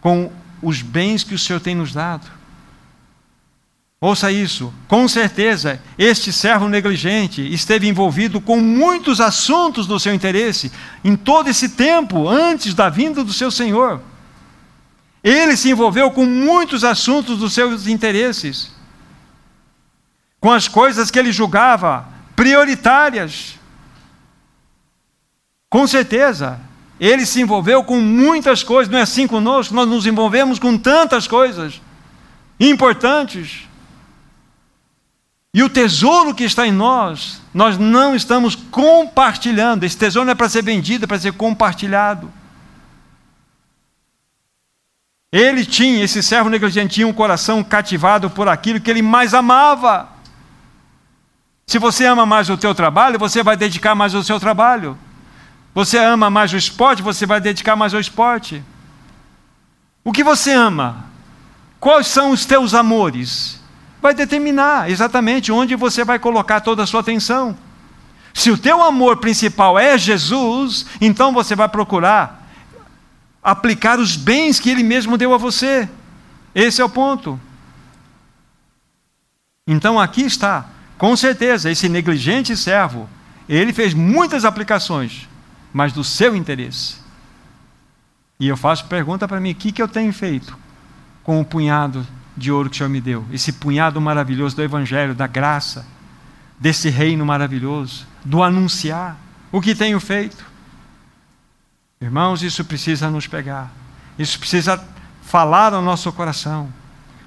Com os bens que o Senhor tem nos dado? Ouça isso, com certeza, este servo negligente esteve envolvido com muitos assuntos do seu interesse em todo esse tempo antes da vinda do seu Senhor. Ele se envolveu com muitos assuntos dos seus interesses, com as coisas que ele julgava prioritárias. Com certeza, ele se envolveu com muitas coisas, não é assim conosco, nós nos envolvemos com tantas coisas importantes. E o tesouro que está em nós, nós não estamos compartilhando. Esse tesouro não é para ser vendido, é para ser compartilhado. Ele tinha, esse servo negligente, tinha um coração cativado por aquilo que ele mais amava. Se você ama mais o teu trabalho, você vai dedicar mais ao seu trabalho. Você ama mais o esporte, você vai dedicar mais ao esporte. O que você ama? Quais são os teus amores? vai determinar exatamente onde você vai colocar toda a sua atenção. Se o teu amor principal é Jesus, então você vai procurar aplicar os bens que ele mesmo deu a você. Esse é o ponto. Então aqui está, com certeza, esse negligente servo, ele fez muitas aplicações, mas do seu interesse. E eu faço pergunta para mim: o que, que eu tenho feito com o punhado de ouro que o Senhor me deu, esse punhado maravilhoso do Evangelho, da graça, desse reino maravilhoso, do anunciar. O que tenho feito? Irmãos, isso precisa nos pegar, isso precisa falar ao nosso coração.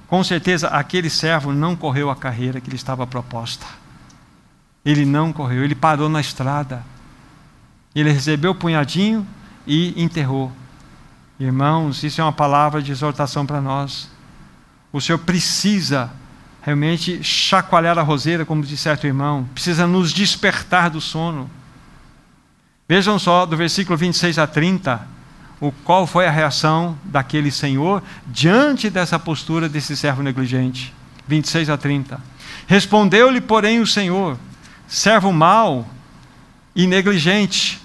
Com certeza, aquele servo não correu a carreira que lhe estava proposta. Ele não correu, ele parou na estrada. Ele recebeu o punhadinho e enterrou. Irmãos, isso é uma palavra de exortação para nós. O Senhor precisa realmente chacoalhar a roseira, como disse certo irmão, precisa nos despertar do sono. Vejam só, do versículo 26 a 30, o qual foi a reação daquele senhor diante dessa postura desse servo negligente. 26 a 30. Respondeu-lhe, porém, o Senhor: servo mau e negligente,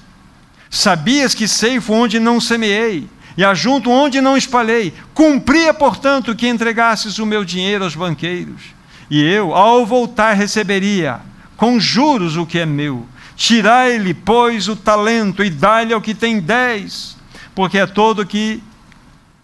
sabias que ceifo onde não semeei e ajunto onde não espalhei. Cumpria, portanto, que entregasses o meu dinheiro aos banqueiros. E eu, ao voltar, receberia com juros o que é meu. Tirai-lhe, pois, o talento e dai-lhe ao que tem dez, porque é todo que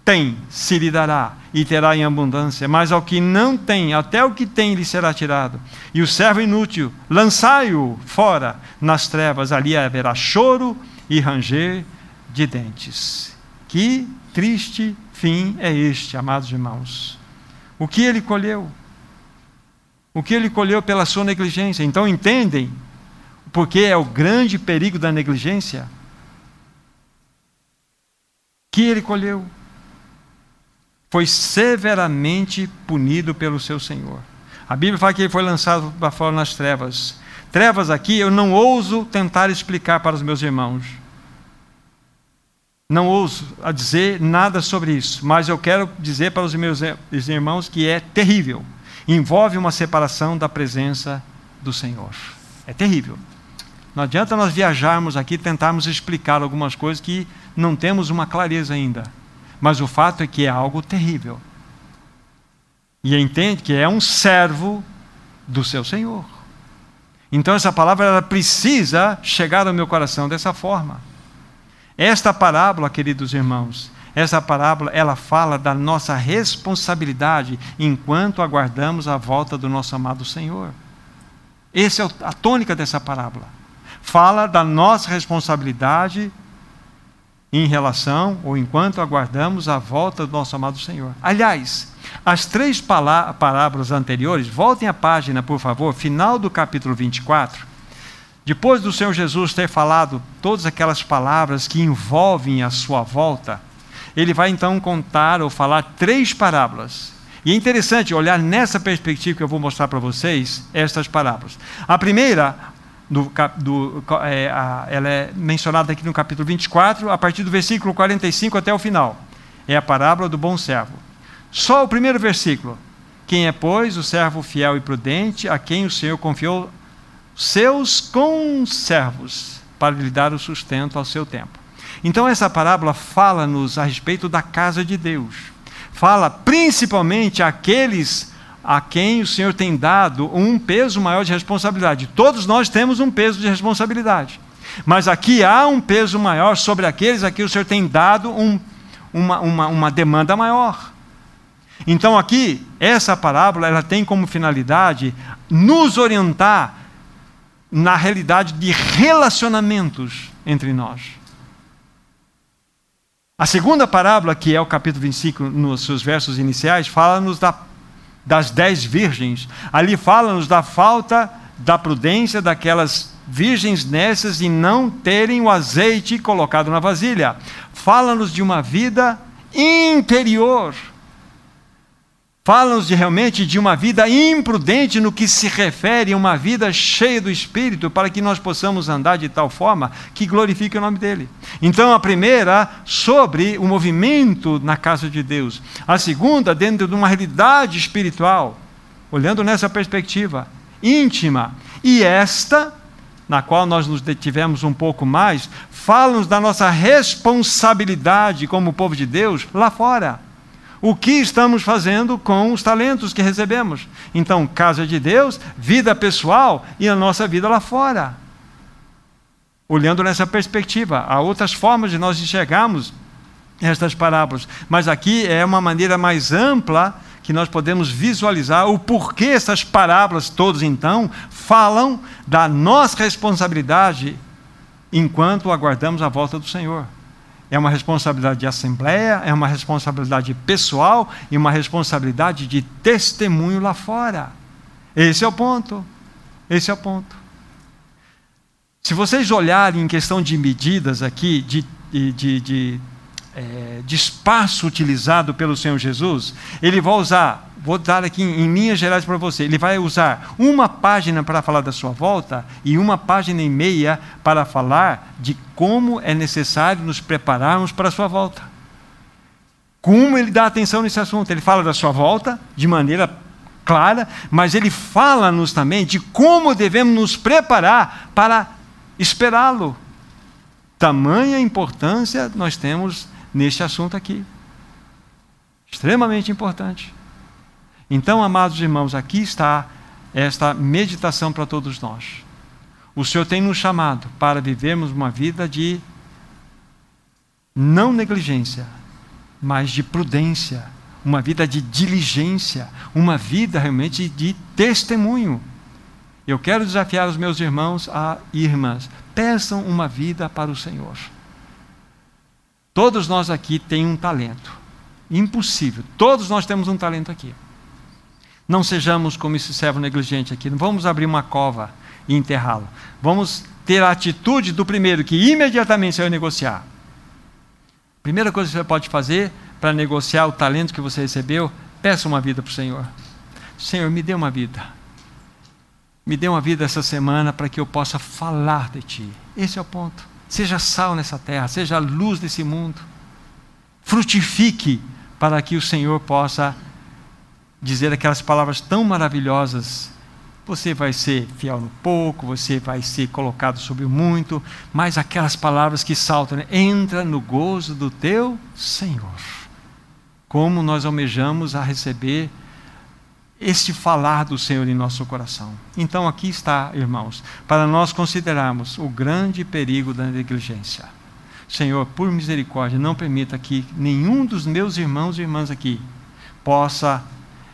tem se lhe dará e terá em abundância, mas ao que não tem, até o que tem lhe será tirado. E o servo inútil, lançai-o fora nas trevas, ali haverá choro e ranger de dentes. Que triste fim é este, amados irmãos. O que ele colheu? O que ele colheu pela sua negligência? Então entendem porque é o grande perigo da negligência? Que ele colheu? Foi severamente punido pelo seu Senhor. A Bíblia fala que ele foi lançado para fora nas trevas. Trevas aqui eu não ouso tentar explicar para os meus irmãos não ouso a dizer nada sobre isso, mas eu quero dizer para os meus irmãos que é terrível. Envolve uma separação da presença do Senhor. É terrível. Não adianta nós viajarmos aqui e tentarmos explicar algumas coisas que não temos uma clareza ainda. Mas o fato é que é algo terrível. E entende que é um servo do seu Senhor. Então essa palavra ela precisa chegar ao meu coração dessa forma. Esta parábola, queridos irmãos, essa parábola, ela fala da nossa responsabilidade enquanto aguardamos a volta do nosso amado Senhor. Essa é a tônica dessa parábola. Fala da nossa responsabilidade em relação ou enquanto aguardamos a volta do nosso amado Senhor. Aliás, as três parábolas anteriores, voltem à página, por favor, final do capítulo 24. Depois do Senhor Jesus ter falado todas aquelas palavras que envolvem a sua volta, ele vai então contar ou falar três parábolas. E é interessante olhar nessa perspectiva que eu vou mostrar para vocês estas parábolas. A primeira, do, do, é, a, ela é mencionada aqui no capítulo 24, a partir do versículo 45 até o final. É a parábola do bom servo. Só o primeiro versículo. Quem é, pois, o servo fiel e prudente, a quem o Senhor confiou seus conservos para lhe dar o sustento ao seu tempo. Então, essa parábola fala-nos a respeito da casa de Deus. Fala principalmente àqueles a quem o Senhor tem dado um peso maior de responsabilidade. Todos nós temos um peso de responsabilidade. Mas aqui há um peso maior sobre aqueles a quem o Senhor tem dado um, uma, uma, uma demanda maior. Então, aqui, essa parábola ela tem como finalidade nos orientar na realidade de relacionamentos entre nós. A segunda parábola, que é o capítulo 25, nos seus versos iniciais, fala-nos da, das dez virgens. Ali fala-nos da falta da prudência daquelas virgens nessas em não terem o azeite colocado na vasilha. Fala-nos de uma vida interior falam-nos de, realmente de uma vida imprudente no que se refere a uma vida cheia do Espírito, para que nós possamos andar de tal forma que glorifique o nome dele. Então, a primeira, sobre o movimento na casa de Deus. A segunda, dentro de uma realidade espiritual, olhando nessa perspectiva íntima. E esta, na qual nós nos detivemos um pouco mais, fala-nos da nossa responsabilidade como povo de Deus lá fora o que estamos fazendo com os talentos que recebemos. Então, casa de Deus, vida pessoal e a nossa vida lá fora. Olhando nessa perspectiva, há outras formas de nós enxergarmos estas parábolas, mas aqui é uma maneira mais ampla que nós podemos visualizar o porquê essas parábolas todas então falam da nossa responsabilidade enquanto aguardamos a volta do Senhor. É uma responsabilidade de assembleia, é uma responsabilidade pessoal e uma responsabilidade de testemunho lá fora. Esse é o ponto. Esse é o ponto. Se vocês olharem em questão de medidas aqui, de, de, de, é, de espaço utilizado pelo Senhor Jesus, ele vai usar vou dar aqui em linhas gerais para você. Ele vai usar uma página para falar da sua volta e uma página e meia para falar de como é necessário nos prepararmos para a sua volta. Como ele dá atenção nesse assunto? Ele fala da sua volta de maneira clara, mas ele fala-nos também de como devemos nos preparar para esperá-lo. Tamanha importância nós temos neste assunto aqui. Extremamente importante. Então, amados irmãos, aqui está esta meditação para todos nós. O Senhor tem nos chamado para vivermos uma vida de não negligência, mas de prudência, uma vida de diligência, uma vida realmente de testemunho. Eu quero desafiar os meus irmãos e irmãs, peçam uma vida para o Senhor. Todos nós aqui temos um talento. Impossível. Todos nós temos um talento aqui. Não sejamos como esse servo negligente aqui. Não vamos abrir uma cova e enterrá-lo. Vamos ter a atitude do primeiro, que imediatamente vai negociar. Primeira coisa que você pode fazer para negociar o talento que você recebeu, peça uma vida para o Senhor. Senhor, me dê uma vida. Me dê uma vida essa semana para que eu possa falar de Ti. Esse é o ponto. Seja sal nessa terra, seja luz desse mundo. Frutifique para que o Senhor possa dizer aquelas palavras tão maravilhosas. Você vai ser fiel no pouco, você vai ser colocado sobre o muito, mas aquelas palavras que saltam, né? entra no gozo do teu Senhor. Como nós almejamos a receber este falar do Senhor em nosso coração. Então aqui está, irmãos, para nós considerarmos o grande perigo da negligência. Senhor, por misericórdia, não permita que nenhum dos meus irmãos e irmãs aqui possa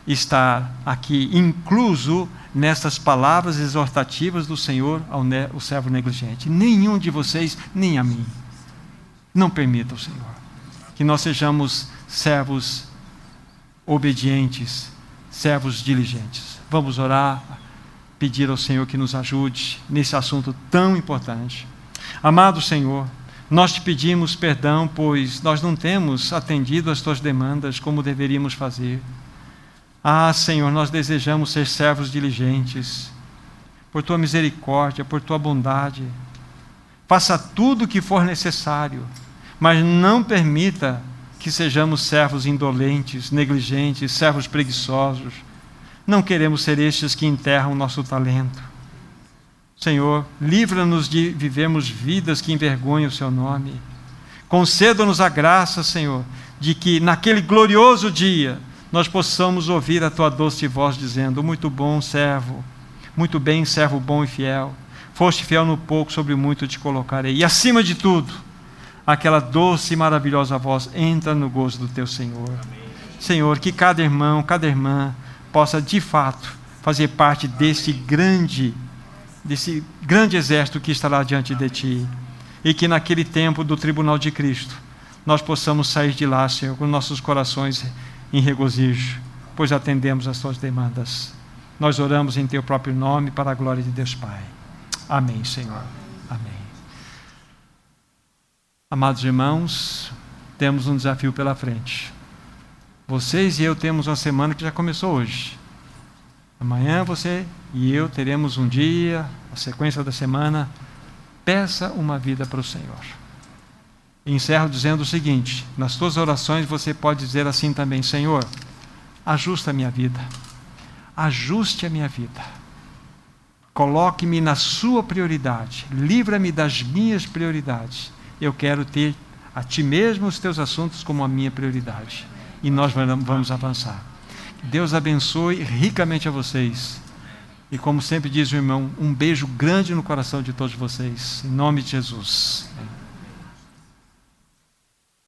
estar aqui incluso nessas palavras exortativas do Senhor ao, ne servo negligente. Nenhum de vocês, nem a mim. Não permita o Senhor. Que nós sejamos servos obedientes, servos diligentes. Vamos orar, pedir ao Senhor que nos ajude nesse assunto tão importante. Amado Senhor, nós te pedimos perdão, pois nós não temos atendido às tuas demandas como deveríamos fazer. Ah, Senhor, nós desejamos ser servos diligentes, por tua misericórdia, por tua bondade. Faça tudo o que for necessário, mas não permita que sejamos servos indolentes, negligentes, servos preguiçosos. Não queremos ser estes que enterram o nosso talento. Senhor, livra-nos de vivermos vidas que envergonham o Seu nome. Conceda-nos a graça, Senhor, de que naquele glorioso dia nós possamos ouvir a tua doce voz dizendo: Muito bom, servo, muito bem, servo bom e fiel. Foste fiel no pouco, sobre muito te colocarei. E acima de tudo, aquela doce e maravilhosa voz entra no gozo do teu Senhor. Amém. Senhor, que cada irmão, cada irmã possa de fato fazer parte desse grande, desse grande exército que estará diante de ti. E que naquele tempo do tribunal de Cristo, nós possamos sair de lá, Senhor, com nossos corações em regozijo, pois atendemos às tuas demandas. Nós oramos em teu próprio nome para a glória de Deus Pai. Amém, Senhor. Amém. Amados irmãos, temos um desafio pela frente. Vocês e eu temos uma semana que já começou hoje. Amanhã você e eu teremos um dia, a sequência da semana. Peça uma vida para o Senhor encerro dizendo o seguinte: nas suas orações você pode dizer assim também: Senhor, ajusta a minha vida, ajuste a minha vida, coloque-me na sua prioridade, livra-me das minhas prioridades. Eu quero ter a ti mesmo os teus assuntos como a minha prioridade. E nós vamos avançar. Deus abençoe ricamente a vocês. E como sempre diz o irmão, um beijo grande no coração de todos vocês. Em nome de Jesus.